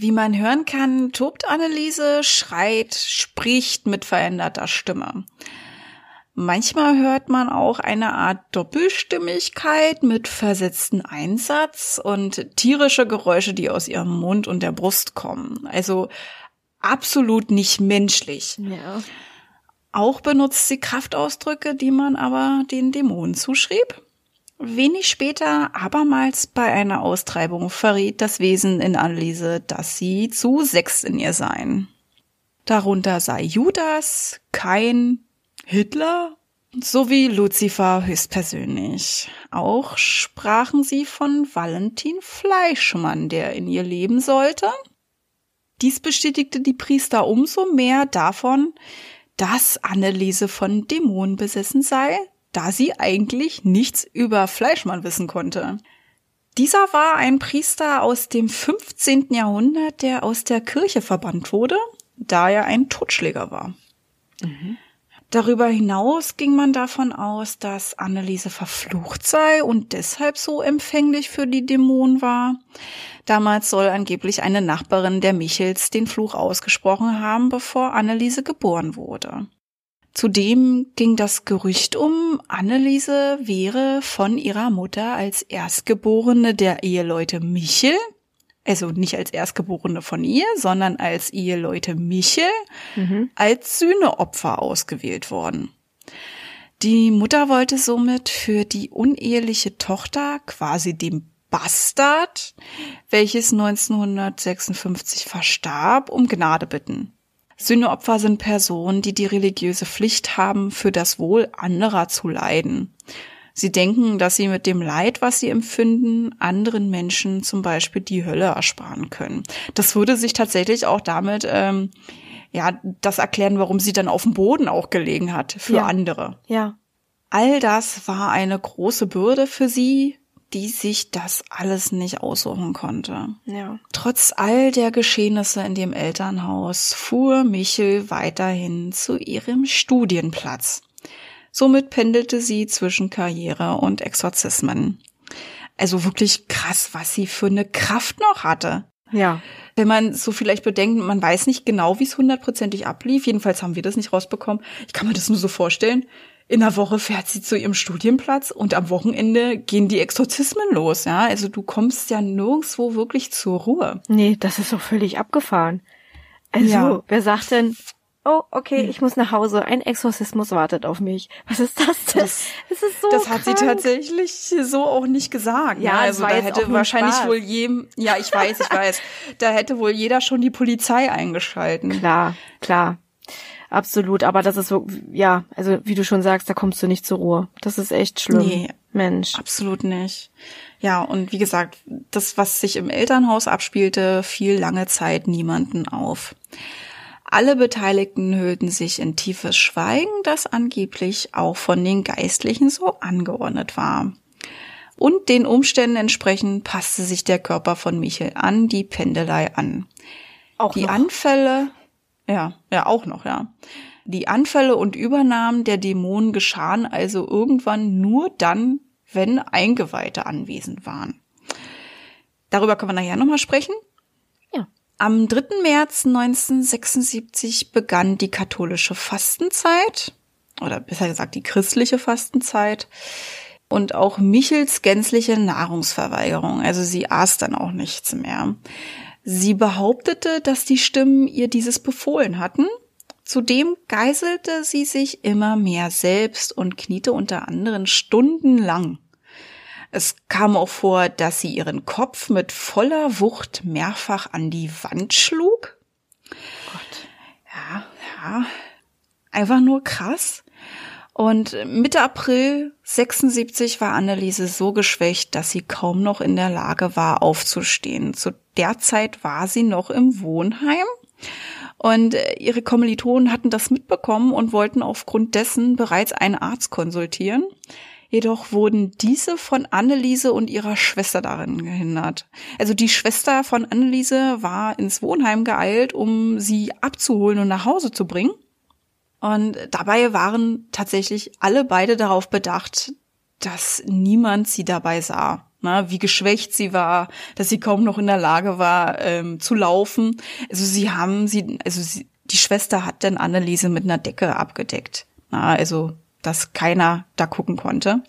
Wie man hören kann, tobt Anneliese, schreit, spricht mit veränderter Stimme. Manchmal hört man auch eine Art Doppelstimmigkeit mit versetzten Einsatz und tierische Geräusche, die aus ihrem Mund und der Brust kommen. Also absolut nicht menschlich. Ja. Auch benutzt sie Kraftausdrücke, die man aber den Dämonen zuschrieb. Wenig später, abermals bei einer Austreibung, verriet das Wesen in Anneliese, dass sie zu sechs in ihr seien. Darunter sei Judas, Kain, Hitler sowie Luzifer höchstpersönlich. Auch sprachen sie von Valentin Fleischmann, der in ihr leben sollte. Dies bestätigte die Priester umso mehr davon, dass Anneliese von Dämonen besessen sei, da sie eigentlich nichts über Fleischmann wissen konnte. Dieser war ein Priester aus dem 15. Jahrhundert, der aus der Kirche verbannt wurde, da er ein Totschläger war. Mhm. Darüber hinaus ging man davon aus, dass Anneliese verflucht sei und deshalb so empfänglich für die Dämonen war. Damals soll angeblich eine Nachbarin der Michels den Fluch ausgesprochen haben, bevor Anneliese geboren wurde. Zudem ging das Gerücht um, Anneliese wäre von ihrer Mutter als Erstgeborene der Eheleute Michel, also nicht als Erstgeborene von ihr, sondern als Eheleute Michel, mhm. als Sühneopfer ausgewählt worden. Die Mutter wollte somit für die uneheliche Tochter quasi dem Bastard, welches 1956 verstarb, um Gnade bitten. Sühneopfer sind Personen, die die religiöse Pflicht haben, für das Wohl anderer zu leiden. Sie denken, dass sie mit dem Leid, was sie empfinden, anderen Menschen zum Beispiel die Hölle ersparen können. Das würde sich tatsächlich auch damit, ähm, ja, das erklären, warum sie dann auf dem Boden auch gelegen hat für Ja. andere. Ja. All das war eine große Bürde für sie, die sich das alles nicht aussuchen konnte. Ja. Trotz all der Geschehnisse in dem Elternhaus fuhr Michel weiterhin zu ihrem Studienplatz. Somit pendelte sie zwischen Karriere und Exorzismen. Also wirklich krass, was sie für eine Kraft noch hatte. Ja. Wenn man so vielleicht bedenkt, man weiß nicht genau, wie es hundertprozentig ablief. Jedenfalls haben wir das nicht rausbekommen. Ich kann mir das nur so vorstellen. In der Woche fährt sie zu ihrem Studienplatz und am Wochenende gehen die Exorzismen los. Ja, also du kommst ja nirgendwo wirklich zur Ruhe. Nee, das ist doch völlig abgefahren. Also, Ja. wer sagt denn, oh, okay, ich muss nach Hause, ein Exorzismus wartet auf mich. Was ist das denn? Das- Das, ist so Das hat sie krank. tatsächlich so auch nicht gesagt. Ja, ne? also da hätte wahrscheinlich Spaß. wohl jedem, ja, ich weiß, ich weiß, da hätte wohl jeder schon die Polizei eingeschalten. Klar, klar. Absolut, aber das ist so, ja, also wie du schon sagst, da kommst du nicht zur Ruhe. Das ist echt schlimm. Nee. Mensch. Absolut nicht. Ja, und wie gesagt, das, was sich im Elternhaus abspielte, fiel lange Zeit niemanden auf. Alle Beteiligten hüllten sich in tiefes Schweigen, das angeblich auch von den Geistlichen so angeordnet war. Und den Umständen entsprechend passte sich der Körper von Michel an die Pendelei an. Auch Die noch. Anfälle, ja, ja, auch noch, ja. Die Anfälle und Übernahmen der Dämonen geschahen also irgendwann nur dann, wenn Eingeweihte anwesend waren. Darüber können wir nachher nochmal sprechen. Ja. Am 3. März 1976 begann die katholische Fastenzeit, oder besser gesagt die christliche Fastenzeit, und auch Michels gänzliche Nahrungsverweigerung. Also sie aß dann auch nichts mehr. Sie behauptete, dass die Stimmen ihr dieses befohlen hatten. Zudem geißelte sie sich immer mehr selbst und kniete unter anderem stundenlang. Es kam auch vor, dass sie ihren Kopf mit voller Wucht mehrfach an die Wand schlug. Gott. Ja, ja. Einfach nur krass. Und Mitte April 76 war Anneliese so geschwächt, dass sie kaum noch in der Lage war, aufzustehen. Zu der Zeit war sie noch im Wohnheim. Und äh, ihre Kommilitonen hatten das mitbekommen und wollten aufgrund dessen bereits einen Arzt konsultieren. Jedoch wurden diese von Anneliese und ihrer Schwester darin gehindert. Also die Schwester von Anneliese war ins Wohnheim geeilt, um sie abzuholen und nach Hause zu bringen. Und dabei waren tatsächlich alle beide darauf bedacht, dass niemand sie dabei sah. Na, wie geschwächt sie war, dass sie kaum noch in der Lage war ähm, zu laufen. Also sie haben sie, also sie, die Schwester hat dann Anneliese mit einer Decke abgedeckt. Na, also dass keiner da gucken konnte.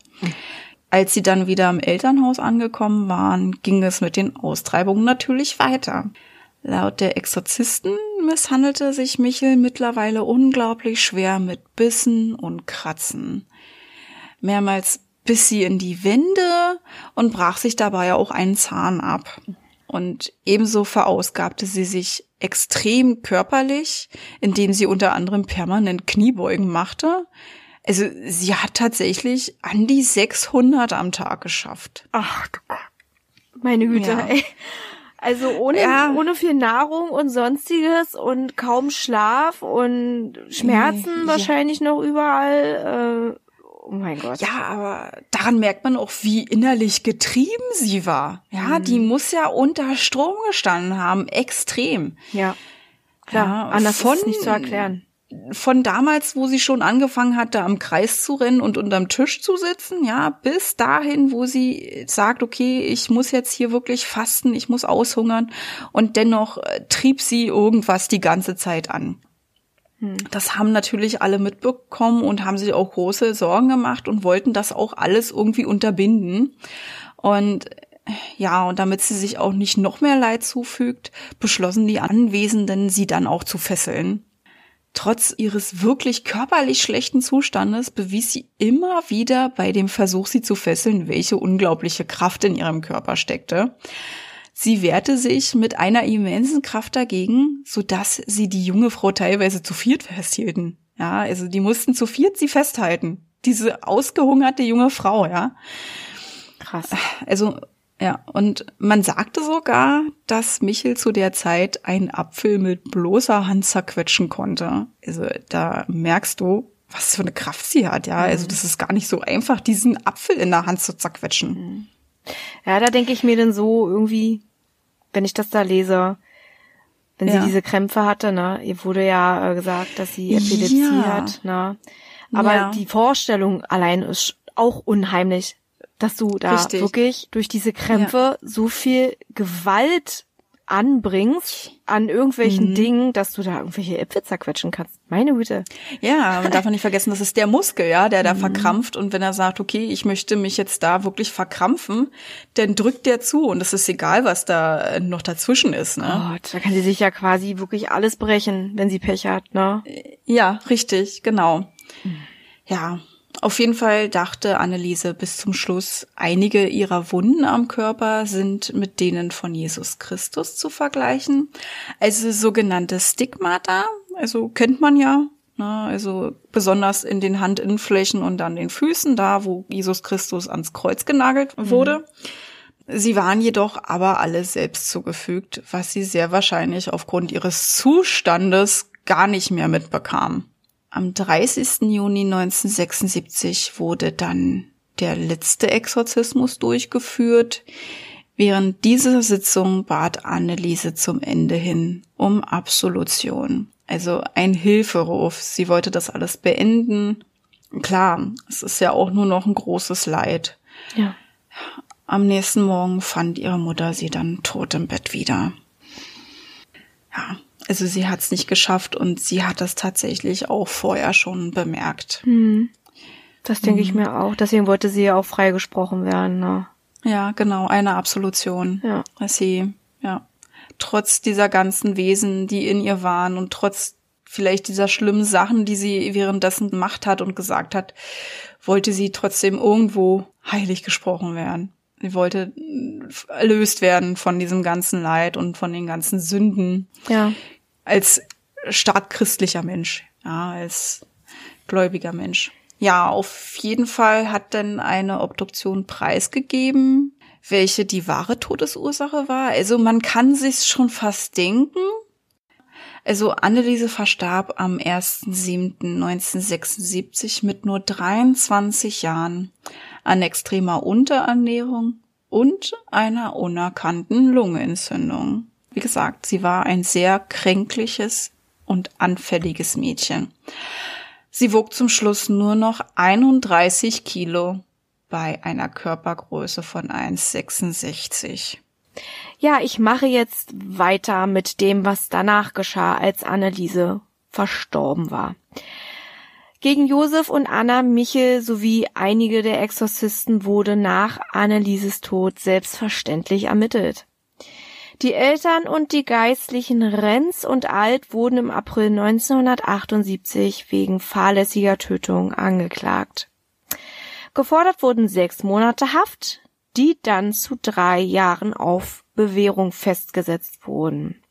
Als sie dann wieder im Elternhaus angekommen waren, ging es mit den Austreibungen natürlich weiter. Laut der Exorzisten misshandelte sich Michel mittlerweile unglaublich schwer mit Bissen und Kratzen. Mehrmals biss sie in die Wände und brach sich dabei auch einen Zahn ab. Und ebenso verausgabte sie sich extrem körperlich, indem sie unter anderem permanent Kniebeugen machte. Also sie hat tatsächlich an die 600 am Tag geschafft. Ach du Gott. Meine Güte, Ja. ey. Also ohne, Ja. ohne viel Nahrung und sonstiges und kaum Schlaf und Schmerzen ja. wahrscheinlich noch überall. Äh, oh mein Gott. Ja, aber daran merkt man auch, wie innerlich getrieben sie war. Ja, Mhm. die muss ja unter Strom gestanden haben, extrem. Ja. Klar, Ja, anders von- ist nicht zu erklären. Von damals, wo sie schon angefangen hat, da am Kreis zu rennen und unterm Tisch zu sitzen, ja, bis dahin, wo sie sagt, okay, ich muss jetzt hier wirklich fasten, ich muss aushungern und dennoch äh, trieb sie irgendwas die ganze Zeit an. Das haben natürlich alle mitbekommen und haben sich auch große Sorgen gemacht und wollten das auch alles irgendwie unterbinden. Und ja, und damit sie sich auch nicht noch mehr Leid zufügt, beschlossen die Anwesenden, sie dann auch zu fesseln. Trotz ihres wirklich körperlich schlechten Zustandes bewies sie immer wieder bei dem Versuch, sie zu fesseln, welche unglaubliche Kraft in ihrem Körper steckte. Sie wehrte sich mit einer immensen Kraft dagegen, so dass sie die junge Frau teilweise zu viert festhielten. Ja, also die mussten zu viert sie festhalten. Diese ausgehungerte junge Frau, ja. Krass. Also ja, und man sagte sogar, dass Michel zu der Zeit einen Apfel mit bloßer Hand zerquetschen konnte. Also da merkst du, was für eine Kraft sie hat, ja. Also das ist gar nicht so einfach, diesen Apfel in der Hand zu zerquetschen. Ja, da denke ich mir dann so irgendwie, wenn ich das da lese, wenn sie Ja. diese Krämpfe hatte, ne, ihr wurde ja äh, gesagt, dass sie Epilepsie Ja. hat, ne. Aber Ja. die Vorstellung allein ist auch unheimlich, dass du da Richtig. wirklich durch diese Krämpfe so viel Gewalt anbringst an irgendwelchen Mhm. Dingen, dass du da irgendwelche Äpfel zerquetschen kannst. Meine Güte. Ja, man darf nicht vergessen, das ist der Muskel, ja, der da verkrampft. Und wenn er sagt, okay, ich möchte mich jetzt da wirklich verkrampfen, dann drückt der zu. Und es ist egal, was da äh, noch dazwischen ist, ne? Gott, da kann sie sich ja quasi wirklich alles brechen, wenn sie Pech hat, ne? Ja, richtig, genau. Ja, auf jeden Fall dachte Anneliese bis zum Schluss, einige ihrer Wunden am Körper sind mit denen von Jesus Christus zu vergleichen. Also sogenannte Stigmata, also kennt man ja, ne, also besonders in den Handinnenflächen und an den Füßen, da wo Jesus Christus ans Kreuz genagelt wurde. Sie waren jedoch aber alle selbst zugefügt, was sie sehr wahrscheinlich aufgrund ihres Zustandes gar nicht mehr mitbekamen. Am 30. Juni 1976 wurde dann der letzte Exorzismus durchgeführt. Während dieser Sitzung bat Anneliese zum Ende hin um Absolution. Also ein Hilferuf. Sie wollte das alles beenden. Klar, es ist ja auch nur noch ein großes Leid. Ja. Am nächsten Morgen fand ihre Mutter sie dann tot im Bett wieder. Ja, also sie hat es nicht geschafft und sie hat das tatsächlich auch vorher schon bemerkt. Das denke ich mir auch. Deswegen wollte sie ja auch freigesprochen werden, ne? Ja, genau, eine Absolution. Ja. Dass sie, ja, trotz dieser ganzen Wesen, die in ihr waren und trotz vielleicht dieser schlimmen Sachen, die sie währenddessen gemacht hat und gesagt hat, wollte sie trotzdem irgendwo heilig gesprochen werden. Sie wollte äh, erlöst werden von diesem ganzen Leid und von den ganzen Sünden Ja. Als stark christlicher Mensch, ja, als gläubiger Mensch. Ja, auf jeden Fall hat dann eine Obduktion preisgegeben, welche die wahre Todesursache war. Also man kann sich's schon fast denken. Also Anneliese verstarb am 1.7.1976 mit nur 23 Jahren an extremer Unterernährung und einer unerkannten Lungenentzündung. Wie gesagt, sie war ein sehr kränkliches und anfälliges Mädchen. Sie wog zum Schluss nur noch 31 Kilo bei einer Körpergröße von 1,66. Ja, ich mache jetzt weiter mit dem, was danach geschah, als Anneliese verstorben war. Gegen Josef und Anna Michel sowie einige der Exorzisten wurde nach Annelieses Tod selbstverständlich ermittelt. Die Eltern und die Geistlichen Renz und Alt wurden im April 1978 wegen fahrlässiger Tötung angeklagt. Gefordert wurden sechs Monate Haft, die dann zu drei Jahren auf Bewährung festgesetzt wurden.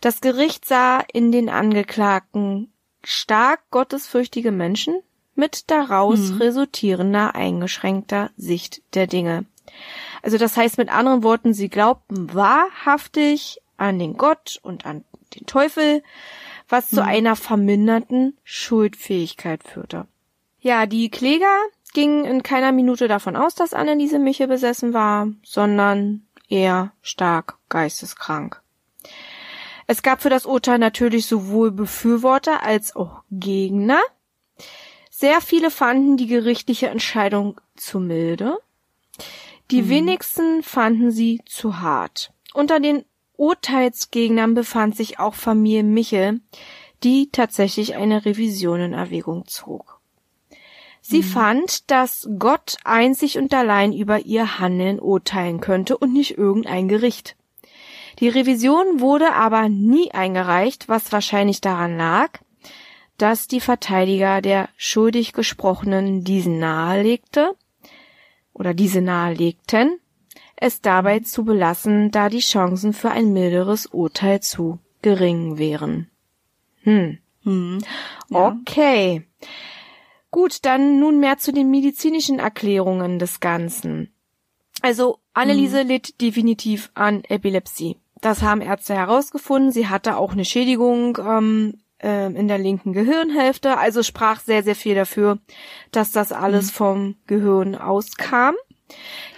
Das Gericht sah in den Angeklagten stark gottesfürchtige Menschen mit daraus resultierender eingeschränkter Sicht der Dinge. Also das heißt mit anderen Worten, sie glaubten wahrhaftig an den Gott und an den Teufel, was zu einer verminderten Schuldfähigkeit führte. Ja, die Kläger gingen in keiner Minute davon aus, dass Anneliese Michel besessen war, sondern eher stark geisteskrank. Es gab für das Urteil natürlich sowohl Befürworter als auch Gegner. Sehr viele fanden die gerichtliche Entscheidung zu milde. Die wenigsten fanden sie zu hart. Unter den Urteilsgegnern befand sich auch Familie Michel, die tatsächlich eine Revision in Erwägung zog. Sie fand, dass Gott einzig und allein über ihr Handeln urteilen könnte und nicht irgendein Gericht. Die Revision wurde aber nie eingereicht, was wahrscheinlich daran lag, dass die Verteidiger der schuldig Gesprochenen diesen nahelegte oder diese nahelegten, es dabei zu belassen, da die Chancen für ein milderes Urteil zu gering wären. Hm. Hm. Ja. Okay. Gut, dann nun mehr zu den medizinischen Erklärungen des Ganzen. Also Anneliese litt definitiv an Epilepsie. Das haben Ärzte herausgefunden. Sie hatte auch eine Schädigung ähm, äh, in der linken Gehirnhälfte. Also sprach sehr, sehr viel dafür, dass das alles Mhm. vom Gehirn auskam.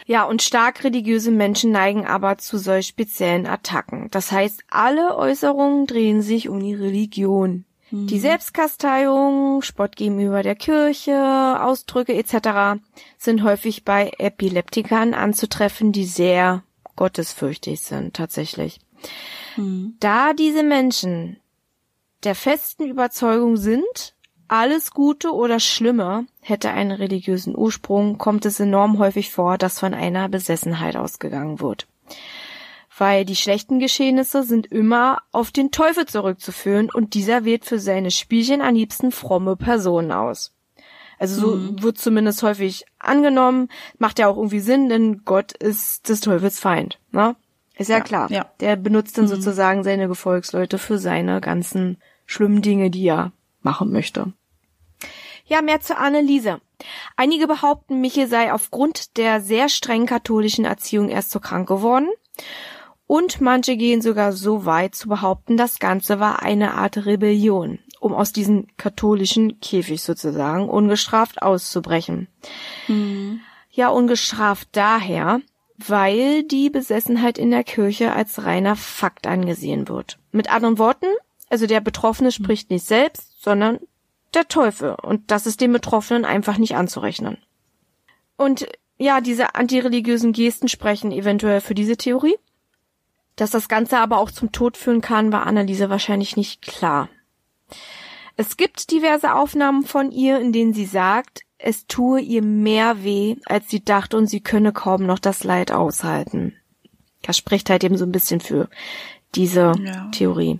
Ja, und stark religiöse Menschen neigen aber zu solch speziellen Attacken. Das heißt, alle Äußerungen drehen sich um die Religion. Die Selbstkasteiung, Spott gegenüber der Kirche, Ausdrücke etc. sind häufig bei Epileptikern anzutreffen, die sehr gottesfürchtig sind tatsächlich. Hm. Da diese Menschen der festen Überzeugung sind, alles Gute oder Schlimme hätte einen religiösen Ursprung, kommt es enorm häufig vor, dass von einer Besessenheit ausgegangen wird. Weil die schlechten Geschehnisse sind immer auf den Teufel zurückzuführen und dieser wählt für seine Spielchen am liebsten fromme Personen aus. Also so wird zumindest häufig angenommen, macht ja auch irgendwie Sinn, denn Gott ist des Teufels Feind, ne? Ist ja, Ja, klar. ja. Der benutzt dann sozusagen seine Gefolgsleute für seine ganzen schlimmen Dinge, die er machen möchte. Ja, mehr zu Anneliese. Einige behaupten, Michel sei aufgrund der sehr streng katholischen Erziehung erst so krank geworden. Und manche gehen sogar so weit zu behaupten, das Ganze war eine Art Rebellion, um aus diesem katholischen Käfig sozusagen ungestraft auszubrechen. Ja, ungestraft daher, weil die Besessenheit in der Kirche als reiner Fakt angesehen wird. Mit anderen Worten, also der Betroffene spricht nicht selbst, sondern der Teufel. Und das ist dem Betroffenen einfach nicht anzurechnen. Und ja, diese antireligiösen Gesten sprechen eventuell für diese Theorie. Dass das Ganze aber auch zum Tod führen kann, war Anneliese wahrscheinlich nicht klar. Es gibt diverse Aufnahmen von ihr, in denen sie sagt, es tue ihr mehr weh, als sie dachte und sie könne kaum noch das Leid aushalten. Das spricht halt eben so ein bisschen für diese Ja. Theorie.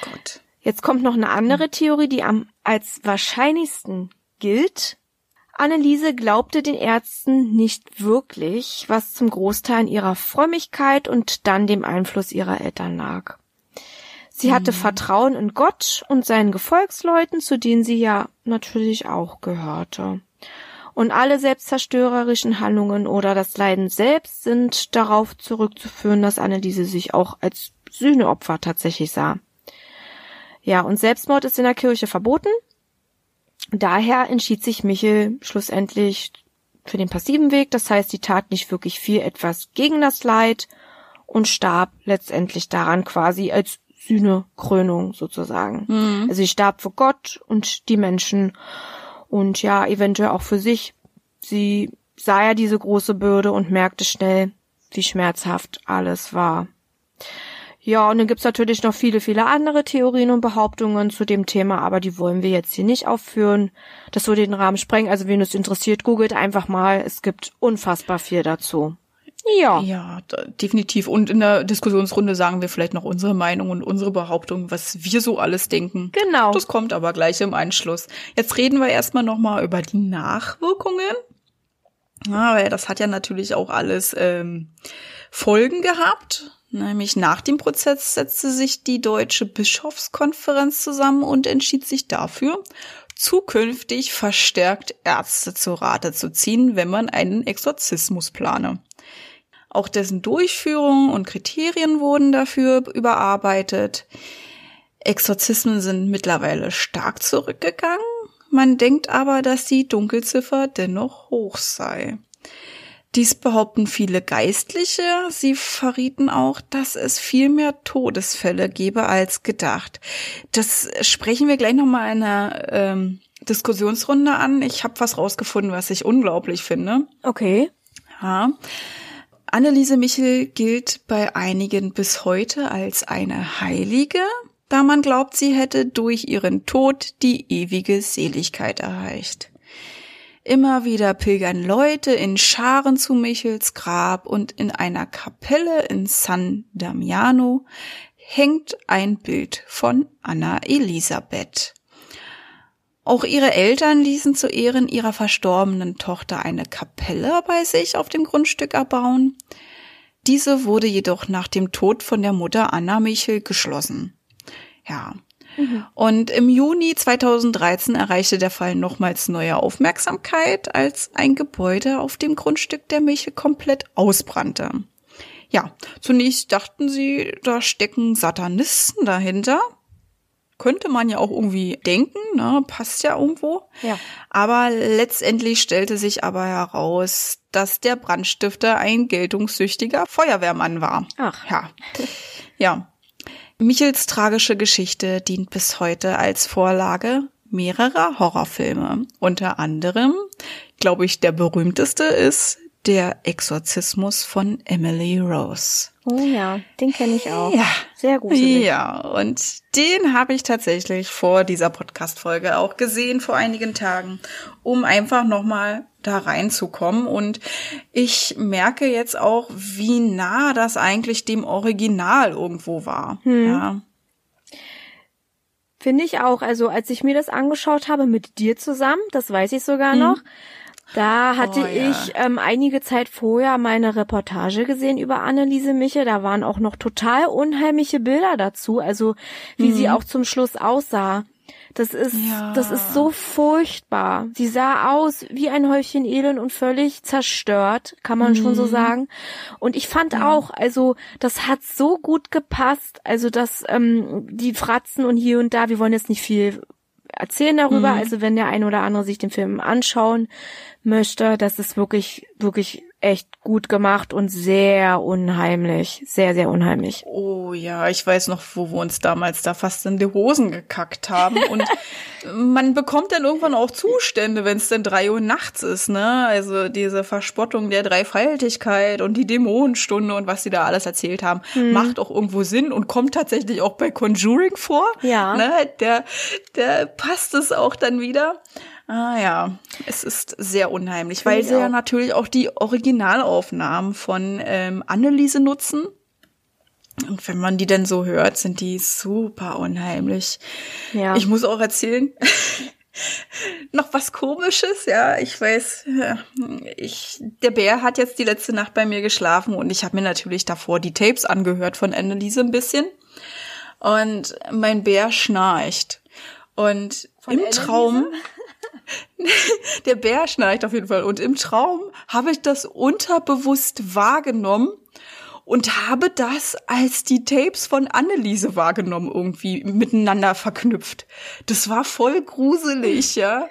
Gott. Jetzt kommt noch eine andere Theorie, die am als wahrscheinlichsten gilt. Anneliese glaubte den Ärzten nicht wirklich, was zum Großteil an ihrer Frömmigkeit und dann dem Einfluss ihrer Eltern lag. Sie hatte Vertrauen in Gott und seinen Gefolgsleuten, zu denen sie ja natürlich auch gehörte. Und alle selbstzerstörerischen Handlungen oder das Leiden selbst sind darauf zurückzuführen, dass Anneliese sich auch als Sühneopfer tatsächlich sah. Ja, und Selbstmord ist in der Kirche verboten. Daher entschied sich Michel schlussendlich für den passiven Weg. Das heißt, sie tat nicht wirklich viel etwas gegen das Leid und starb letztendlich daran quasi als Sühnekrönung sozusagen. Also sie starb für Gott und die Menschen und ja, eventuell auch für sich. Sie sah ja diese große Bürde und merkte schnell, wie schmerzhaft alles war. Ja, und dann gibt's natürlich noch viele, viele andere Theorien und Behauptungen zu dem Thema, aber die wollen wir jetzt hier nicht aufführen. Das würde den Rahmen sprengen. Also wen es interessiert, googelt einfach mal. Es gibt unfassbar viel dazu. Ja. Ja, definitiv. Und in der Diskussionsrunde sagen wir vielleicht noch unsere Meinung und unsere Behauptung, was wir so alles denken. Genau. Das kommt aber gleich im Anschluss. Jetzt reden wir erstmal nochmal über die Nachwirkungen. Ja, weil das hat ja natürlich auch alles ähm, Folgen gehabt. Nämlich nach dem Prozess setzte sich die Deutsche Bischofskonferenz zusammen und entschied sich dafür, zukünftig verstärkt Ärzte zu Rate zu ziehen, wenn man einen Exorzismus plane. Auch dessen Durchführung und Kriterien wurden dafür überarbeitet. Exorzismen sind mittlerweile stark zurückgegangen. Man denkt aber, dass die Dunkelziffer dennoch hoch sei. Dies behaupten viele Geistliche. Sie verrieten auch, dass es viel mehr Todesfälle gebe als gedacht. Das sprechen wir gleich nochmal in einer ähm, Diskussionsrunde an. Ich habe was rausgefunden, was ich unglaublich finde. Okay. Ja. Anneliese Michel gilt bei einigen bis heute als eine Heilige, da man glaubt, sie hätte durch ihren Tod die ewige Seligkeit erreicht. Immer wieder pilgern Leute in Scharen zu Michels Grab und in einer Kapelle in San Damiano hängt ein Bild von Anna Elisabeth. Auch ihre Eltern ließen zu Ehren ihrer verstorbenen Tochter eine Kapelle bei sich auf dem Grundstück erbauen. Diese wurde jedoch nach dem Tod von der Mutter Anna Michel geschlossen. Ja. Mhm. Und im Juni 2013 erreichte der Fall nochmals neue Aufmerksamkeit, als ein Gebäude auf dem Grundstück der Michel komplett ausbrannte. Ja, zunächst dachten sie, da stecken Satanisten dahinter könnte man ja auch irgendwie denken, ne? passt ja irgendwo. Ja. Aber letztendlich stellte sich aber heraus, dass der Brandstifter ein geltungssüchtiger Feuerwehrmann war. Ach. Ja. Ja. Michels tragische Geschichte dient bis heute als Vorlage mehrerer Horrorfilme. Unter anderem, glaube ich, der berühmteste ist der Exorzismus von Emily Rose. Oh ja, den kenne ich auch. Ja. Sehr gut. Ja, und den habe ich tatsächlich vor dieser Podcast-Folge auch gesehen, vor einigen Tagen, um einfach nochmal da reinzukommen. Und ich merke jetzt auch, wie nah das eigentlich dem Original irgendwo war. Hm. Ja. Finde ich auch. Also als ich mir das angeschaut habe mit dir zusammen, das weiß ich sogar hm. noch, da hatte oh, ja. ich ähm, einige Zeit vorher meine Reportage gesehen über Anneliese Michel. Da waren auch noch total unheimliche Bilder dazu, also wie mhm. sie auch zum Schluss aussah. Das ist, ja. das ist so furchtbar. Sie sah aus wie ein Häufchen Elend und völlig zerstört, kann man mhm. schon so mhm. sagen. Und ich fand ja. auch, also das hat so gut gepasst, also dass ähm, die Fratzen und hier und da, wir wollen jetzt nicht viel erzählen darüber. Mhm. Also wenn der ein oder andere sich den Film anschauen möchte, das ist wirklich, wirklich echt gut gemacht und sehr unheimlich. Sehr, sehr unheimlich. Oh ja, ich weiß noch, wo wir uns damals da fast in die Hosen gekackt haben. Und man bekommt dann irgendwann auch Zustände, wenn es dann drei Uhr nachts ist, ne? Also diese Verspottung der Dreifaltigkeit und die Dämonenstunde und was sie da alles erzählt haben, hm. macht auch irgendwo Sinn und kommt tatsächlich auch bei Conjuring vor. Ja. Ne? Der, der passt es auch dann wieder. Ah ja, es ist sehr unheimlich, Find weil sie auch. ja natürlich auch die Originalaufnahmen von ähm, Anneliese nutzen. Und wenn man die denn so hört, sind die super unheimlich. Ja. Ich muss auch erzählen, noch was komisches, ja. Ich weiß, ich, der Bär hat jetzt die letzte Nacht bei mir geschlafen und ich habe mir natürlich davor die Tapes angehört von Anneliese ein bisschen. Und mein Bär schnarcht. Und von im Anneliese? Traum Der Bär schnarcht auf jeden Fall. Und im Traum habe ich das unterbewusst wahrgenommen und habe das als die Tapes von Anneliese wahrgenommen, irgendwie miteinander verknüpft. Das war voll gruselig, ja.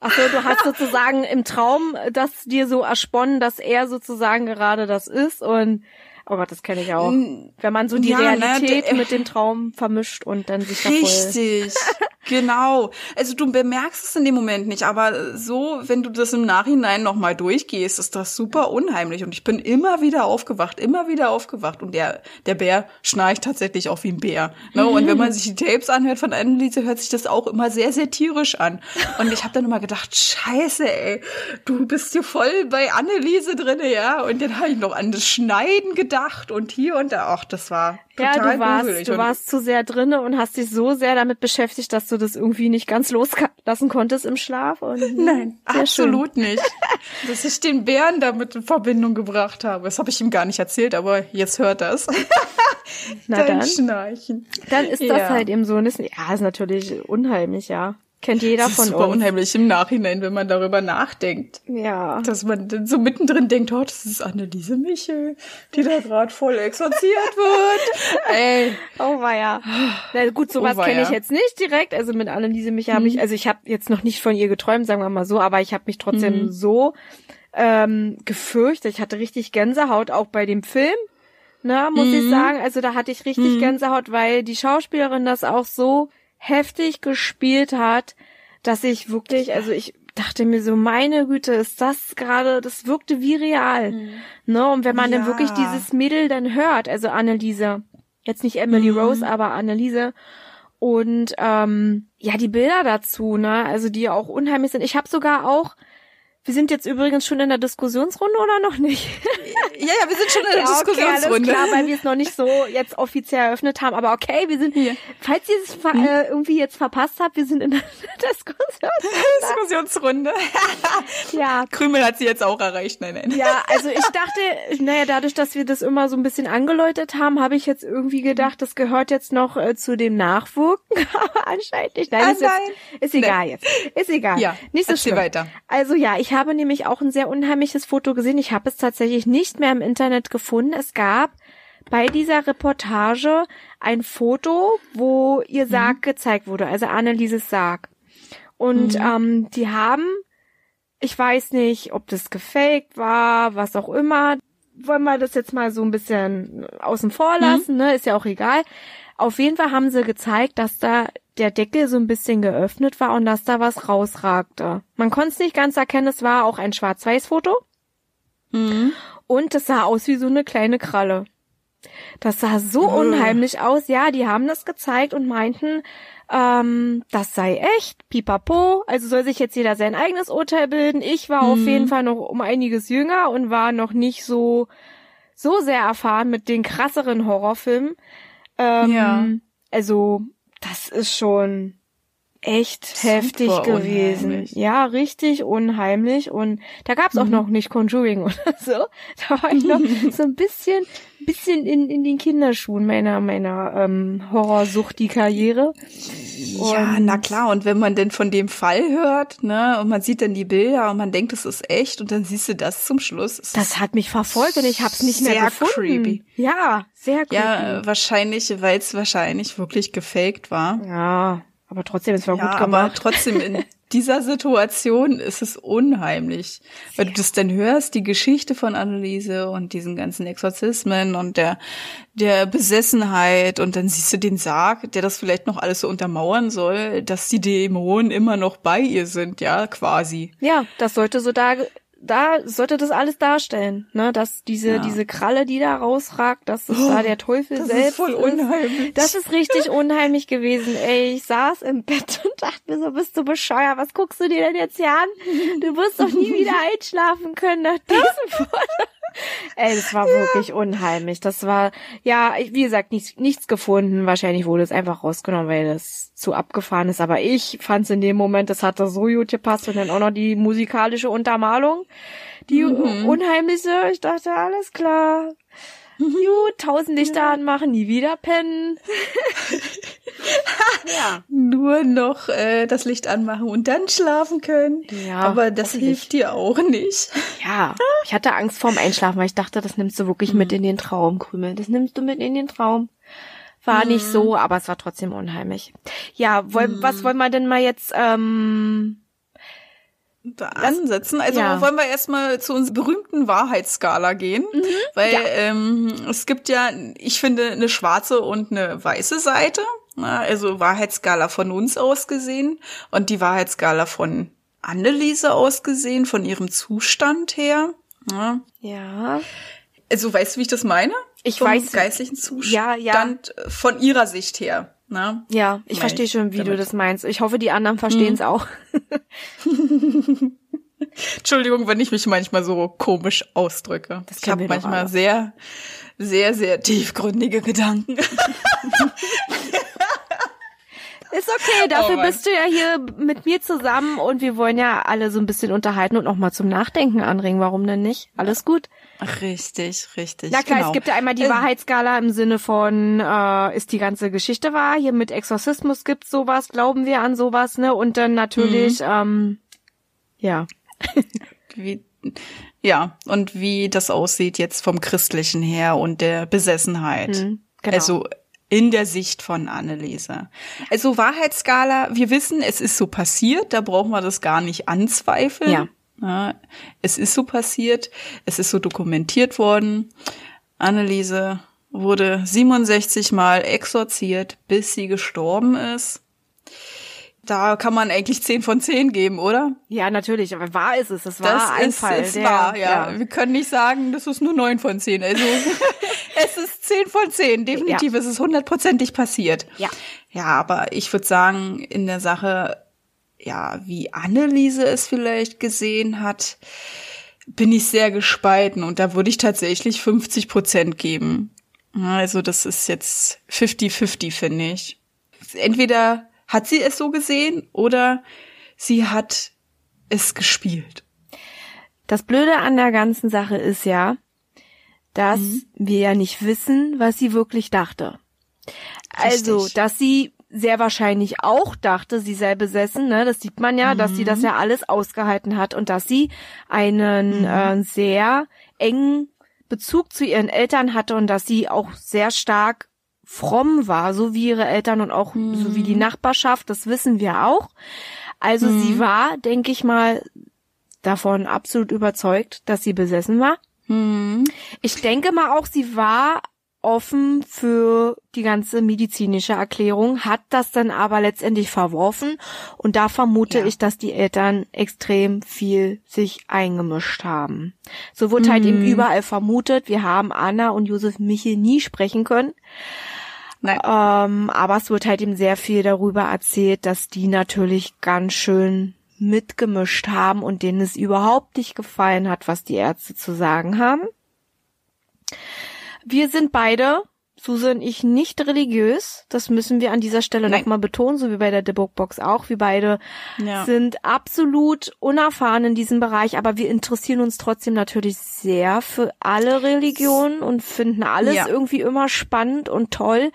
Ach so, du hast sozusagen im Traum das dir so ersponnen, dass er sozusagen gerade das ist und Oh Gott, das kenne ich auch. Wenn man so die ja, ne, Realität ne, mit dem Traum vermischt und dann sich Richtig. genau. Also du bemerkst es in dem Moment nicht, aber so, wenn du das im Nachhinein nochmal durchgehst, ist das super unheimlich. Und ich bin immer wieder aufgewacht, immer wieder aufgewacht. Und der, der Bär schnarcht tatsächlich auch wie ein Bär. Ne? Und wenn man sich die Tapes anhört von Anneliese, hört sich das auch immer sehr, sehr tierisch an. Und ich habe dann immer gedacht, scheiße, ey, du bist hier voll bei Anneliese drinne, ja. Und dann habe ich noch an das Schneiden gedacht gedacht und hier und da. Ach, das war total Ja, du warst, du warst zu sehr drinne und hast dich so sehr damit beschäftigt, dass du das irgendwie nicht ganz loslassen konntest im Schlaf. Und, hm, Nein, absolut schön. nicht. Dass ich den Bären damit in Verbindung gebracht habe. Das habe ich ihm gar nicht erzählt, aber jetzt hört das. Na Dein dann. Schnarchen. Dann ist das ja. halt eben so. Ja, ist natürlich unheimlich, ja. Kennt jeder das von ist super uns. unheimlich im Nachhinein, wenn man darüber nachdenkt. Ja. Dass man dann so mittendrin denkt, oh, das ist Anneliese Michel, die da gerade voll exorziert wird. Ey. Oh weia. Na gut, sowas oh, kenne ich jetzt nicht direkt. Also mit Anneliese Michel habe ich, mhm. also ich habe jetzt noch nicht von ihr geträumt, sagen wir mal so, aber ich habe mich trotzdem mhm. so ähm, gefürchtet. Ich hatte richtig Gänsehaut auch bei dem Film. Na, muss mhm. ich sagen. Also da hatte ich richtig mhm. Gänsehaut, weil die Schauspielerin das auch so heftig gespielt hat, dass ich wirklich, also ich dachte mir so, meine Güte, ist das gerade, das wirkte wie real. Mhm. Ne? Und wenn man ja. dann wirklich dieses Mädel dann hört, also Anneliese, jetzt nicht Emily mhm. Rose, aber Anneliese, und ähm, ja, die Bilder dazu, ne, also die auch unheimlich sind. Ich habe sogar auch Wir sind jetzt übrigens schon in der Diskussionsrunde oder noch nicht? Ja, ja, wir sind schon in der ja, okay, Diskussionsrunde. Alles klar, weil wir es noch nicht so jetzt offiziell eröffnet haben. Aber okay, wir sind hier. Falls ihr es Hm? äh, irgendwie jetzt verpasst habt, wir sind in der Diskussionsrunde. Diskussionsrunde. Ja. Krümel hat sie jetzt auch erreicht. Nein, nein. Ja, also ich dachte, naja, dadurch, dass wir das immer so ein bisschen angeläutet haben, habe ich jetzt irgendwie gedacht, das gehört jetzt noch äh, zu dem Nachwirken. Aber anscheinend nicht. Nein, Ah, ist, jetzt, nein. ist egal jetzt. Ist egal. Ja, nicht so erzähl schlimm. weiter. Also ja, ich habe nämlich auch ein sehr unheimliches Foto gesehen. Ich habe es tatsächlich nicht mehr im Internet gefunden. Es gab bei dieser Reportage ein Foto, wo ihr Sarg gezeigt wurde, also Annelieses Sarg. Und ähm, die haben, ich weiß nicht, ob das gefaked war, was auch immer. Wollen wir das jetzt mal so ein bisschen außen vor lassen, ne? Ist ja auch egal. Auf jeden Fall haben sie gezeigt, dass da der Deckel so ein bisschen geöffnet war und dass da was rausragte. Man konnte es nicht ganz erkennen, es war auch ein Schwarz-Weiß-Foto. Und das sah aus wie so eine kleine Kralle. Das sah so unheimlich aus. Ja, die haben das gezeigt und meinten, ähm, das sei echt, pipapo. Also soll sich jetzt jeder sein eigenes Urteil bilden. Ich war auf jeden Fall noch um einiges jünger und war noch nicht so, so sehr erfahren mit den krasseren Horrorfilmen. Ähm, Ja. Also, das ist schon echt Super heftig gewesen. unheimlich. Ja, richtig unheimlich. Und da gab's Mhm. auch noch nicht Conjuring oder so. Da war ich noch so ein bisschen, bisschen in, in den Kinderschuhen meiner, meiner ähm, Horrorsucht, die Karriere. Ja, Und- na klar. Und wenn man denn von dem Fall hört, ne, und man sieht dann die Bilder und man denkt, es ist echt, und dann siehst du das zum Schluss. Es Das hat mich verfolgt und ich hab's nicht mehr Sehr gefunden. creepy. Ja, sehr creepy. ja, wahrscheinlich, weil es wahrscheinlich wirklich gefaked war. ja, aber trotzdem, es war Ja, gut aber gemacht. trotzdem in dieser Situation ist es unheimlich, weil du das dann hörst, die Geschichte von Anneliese und diesen ganzen Exorzismen und der der Besessenheit und dann siehst du den Sarg, der das vielleicht noch alles so untermauern soll, dass die Dämonen immer noch bei ihr sind, ja, quasi. Ja, das sollte so da, da sollte das alles darstellen, ne, dass diese, Ja. diese Kralle, die da rausragt, dass es da der Teufel das selbst ist voll unheimlich. Das ist richtig unheimlich gewesen, ey. Ich saß im Bett und dachte mir so, bist du bescheuert? Was guckst du dir denn jetzt hier an? Du wirst doch nie wieder einschlafen können nach diesem Foto. Ey, das war wirklich unheimlich. Das war, ja, wie gesagt, nichts, nichts gefunden. Wahrscheinlich wurde es einfach rausgenommen, weil das zu abgefahren ist. Aber ich fand es in dem Moment, das hat da so gut gepasst und dann auch noch die musikalische Untermalung, die unheimliche. Ich dachte, alles klar. Gut, tausend Lichter anmachen, nie wieder pennen. ja. Nur noch äh, das Licht anmachen und dann schlafen können. Ja, aber das hilft dir auch nicht. Ja, ich hatte Angst vorm Einschlafen, weil ich dachte, das nimmst du wirklich mit in den Traum, Krümel. Das nimmst du mit in den Traum. War nicht so, aber es war trotzdem unheimlich. Ja, woll, was wollen wir denn mal jetzt, ähm, da ansetzen. Also ja. wollen wir erstmal zu unserer berühmten Wahrheitsskala gehen, weil ja. ähm, es gibt ja, ich finde, eine schwarze und eine weiße Seite. Also Wahrheitsskala von uns aus gesehen und die Wahrheitsskala von Anneliese aus gesehen, von ihrem Zustand her. Ja. ja, Also weißt du, wie ich das meine? Ich Vom weiß. geistlichen Zustand Ja, ja. von ihrer Sicht her. Na? ja, ich verstehe schon, wie du damit. das meinst. Ich hoffe, die anderen verstehen es auch. Entschuldigung, wenn ich mich manchmal so komisch ausdrücke. Das ich habe manchmal sehr, sehr, sehr tiefgründige Gedanken. Ist okay, dafür Oh bist du ja hier mit mir zusammen und wir wollen ja alle so ein bisschen unterhalten und auch mal zum Nachdenken anregen. Warum denn nicht? Alles gut. Richtig, richtig. Na klar, genau. es gibt ja einmal die Äh, Wahrheitsskala im Sinne von, äh, ist die ganze Geschichte wahr? Hier mit Exorzismus gibt's sowas, glauben wir an sowas, ne? Und dann natürlich, Mhm. ähm, ja. Wie, ja, und wie das aussieht jetzt vom Christlichen her und der Besessenheit. Mhm, genau. Also in der Sicht von Anneliese. Also Wahrheitsskala, wir wissen, es ist so passiert, da brauchen wir das gar nicht anzweifeln. Ja. Ja, es ist so passiert, es ist so dokumentiert worden. Anneliese wurde 67 Mal exorziert, bis sie gestorben ist. Da kann man eigentlich 10 von 10 geben, oder? Ja, natürlich, aber wahr ist es. Es war Das ein ist, Fall. ist der, wahr, ja. Wir können nicht sagen, das ist nur 9 von 10. Also es ist 10 von 10. Definitiv, es ist hundertprozentig passiert. Ja. Ja, aber ich würde sagen, in der Sache ja, wie Anneliese es vielleicht gesehen hat, bin ich sehr gespalten und da würde ich tatsächlich 50 Prozent geben. Also das ist jetzt 50-50, finde ich. Entweder hat sie es so gesehen oder sie hat es gespielt. Das Blöde an der ganzen Sache ist ja, dass mhm. wir ja nicht wissen, was sie wirklich dachte. Also, Richtig. dass sie sehr wahrscheinlich auch dachte, sie sei besessen, ne? Das sieht man ja, mhm. dass sie das mhm. ja alles ausgehalten hat und dass sie einen mhm. äh, sehr engen Bezug zu ihren Eltern hatte und dass sie auch sehr stark fromm war, so wie ihre Eltern und auch mhm. so wie die mhm. Nachbarschaft, das wissen wir auch. Also mhm. sie war, denke ich mal, davon absolut überzeugt, dass sie besessen war. Mhm. Ich denke mal auch, sie war offen für die ganze medizinische Erklärung, hat das dann aber letztendlich verworfen und da vermute ja. ich, dass die Eltern extrem viel sich eingemischt haben. So wurde mhm. halt eben mhm. überall vermutet, wir haben Anna und Josef Michel nie sprechen können. Nein. Ähm, aber es wird halt eben sehr viel darüber erzählt, dass die natürlich ganz schön mitgemischt haben und denen es überhaupt nicht gefallen hat, was die Ärzte zu sagen haben. Wir sind beide, Susan ich, nicht religiös. Das müssen wir an dieser Stelle nochmal betonen, so wie bei der Book Box auch. Wir beide ja. sind absolut unerfahren in diesem Bereich, aber wir interessieren uns trotzdem natürlich sehr für alle Religionen und finden alles ja. irgendwie immer spannend und toll.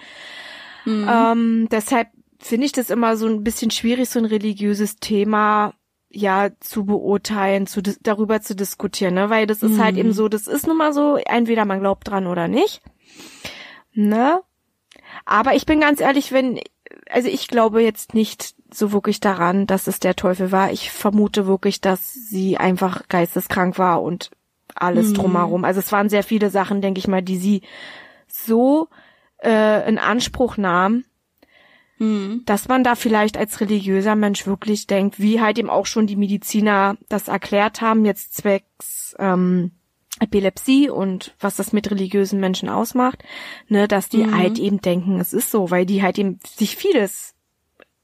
Mhm. Ähm, deshalb finde ich das immer so ein bisschen schwierig, so ein religiöses Thema ja zu beurteilen, zu darüber zu diskutieren, ne? Weil das ist mhm. halt eben mhm. so, das ist nun mal so, entweder man glaubt dran oder nicht. Ne? Aber ich bin ganz ehrlich, wenn, also ich glaube jetzt nicht so wirklich daran, dass es der Teufel war. Ich vermute wirklich, dass sie einfach geisteskrank war und alles mhm. drumherum. Also es waren sehr viele Sachen, denke ich mal, die sie so äh, in Anspruch nahm, Mhm. Dass man da vielleicht als religiöser Mensch wirklich denkt, wie halt eben auch schon die Mediziner das erklärt haben, jetzt zwecks ähm, Epilepsie und was das mit religiösen Menschen ausmacht, ne, dass die mhm. halt eben denken, es ist so, weil die halt eben sich vieles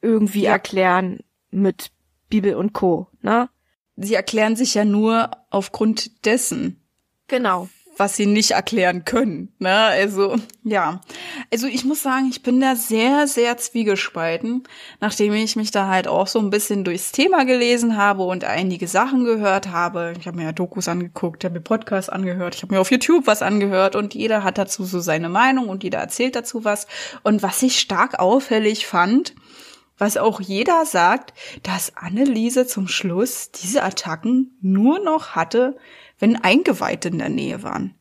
irgendwie ja. erklären mit Bibel und Co., ne? Sie erklären sich ja nur aufgrund dessen. Genau was sie nicht erklären können. Ne? Also ja, also ich muss sagen, ich bin da sehr, sehr zwiegespalten, nachdem ich mich da halt auch so ein bisschen durchs Thema gelesen habe und einige Sachen gehört habe. Ich habe mir ja Dokus angeguckt, habe mir Podcasts angehört, ich habe mir auf YouTube was angehört und jeder hat dazu so seine Meinung und jeder erzählt dazu was. Und was ich stark auffällig fand, was auch jeder sagt, dass Anneliese zum Schluss diese Attacken nur noch hatte, wenn Eingeweihte in der Nähe waren.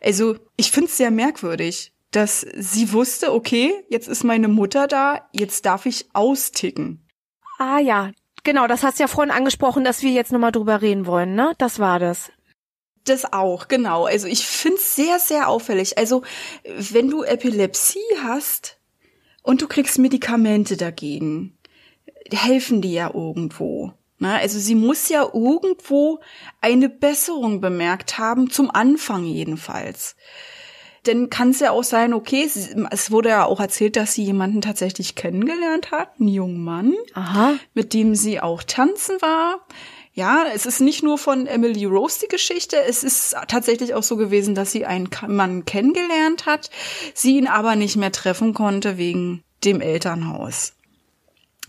Also ich finde es sehr merkwürdig, dass sie wusste, okay, jetzt ist meine Mutter da, jetzt darf ich austicken. Ah ja, genau, das hast du ja vorhin angesprochen, dass wir jetzt nochmal drüber reden wollen, ne? Das war das. Das auch, genau. Also ich finde es sehr, sehr auffällig. Also wenn du Epilepsie hast und du kriegst Medikamente dagegen, helfen die ja irgendwo. Na, also sie muss ja irgendwo eine Besserung bemerkt haben, zum Anfang jedenfalls. Denn kann es ja auch sein, okay, es wurde ja auch erzählt, dass sie jemanden tatsächlich kennengelernt hat, einen jungen Mann, Aha. mit dem sie auch tanzen war. Ja, es ist nicht nur von Emily Rose die Geschichte, es ist tatsächlich auch so gewesen, dass sie einen Mann kennengelernt hat, sie ihn aber nicht mehr treffen konnte wegen dem Elternhaus.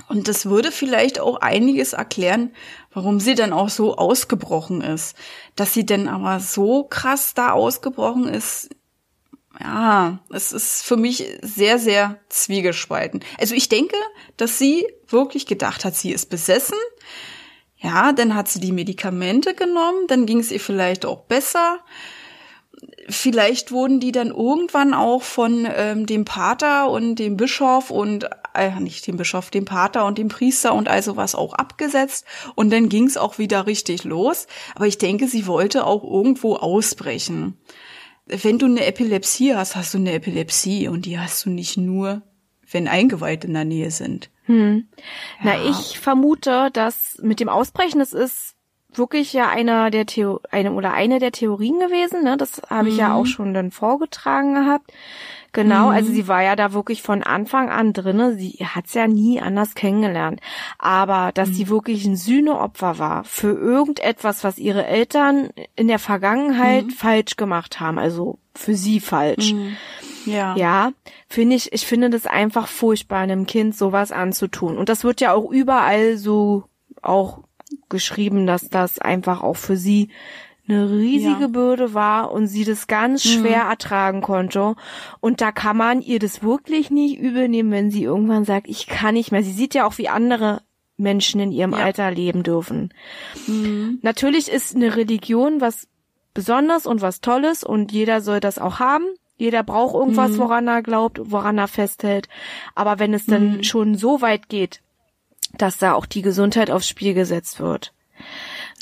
Und das würde vielleicht auch einiges erklären, warum sie dann auch so ausgebrochen ist. Dass sie denn aber so krass da ausgebrochen ist, ja, es ist für mich sehr, sehr zwiegespalten. Also ich denke, dass sie wirklich gedacht hat, sie ist besessen. Ja, dann hat sie die Medikamente genommen, dann ging es ihr vielleicht auch besser vielleicht wurden die dann irgendwann auch von ähm, dem Pater und dem Bischof und äh, nicht dem Bischof, dem Pater und dem Priester und also was auch abgesetzt und dann ging es auch wieder richtig los. Aber ich denke, sie wollte auch irgendwo ausbrechen. Wenn du eine Epilepsie hast, hast du eine Epilepsie und die hast du nicht nur, wenn Eingeweihte in der Nähe sind. Hm. Ja. Na, ich vermute, dass mit dem Ausbrechen, es ist wirklich ja einer der Theo eine oder eine der Theorien gewesen, ne? Das habe ich ja auch mhm. schon dann vorgetragen gehabt, Genau, mhm. also sie war ja da wirklich von Anfang an drinne. Sie hat's ja nie anders kennengelernt. Aber dass mhm. sie wirklich ein Sühneopfer war für irgendetwas, was ihre Eltern in der Vergangenheit mhm. falsch gemacht haben, also für sie falsch. Mhm. Ja. Ja, finde ich, ich finde das einfach furchtbar, einem Kind sowas anzutun. Und das wird ja auch überall so auch geschrieben, dass das einfach auch für sie eine riesige ja. Bürde war und sie das ganz mhm. schwer mhm. ertragen konnte. Und da kann man ihr das wirklich nicht übernehmen, wenn sie irgendwann sagt, ich kann nicht mehr. Sie sieht ja auch, wie andere Menschen in ihrem ja. Alter leben dürfen. Mhm. Natürlich ist eine Religion was Besonderes und was Tolles und jeder soll das auch haben. Jeder braucht irgendwas, mhm. woran er glaubt, woran er festhält. Aber wenn es dann mhm. schon so weit geht, dass da auch die Gesundheit aufs Spiel gesetzt wird,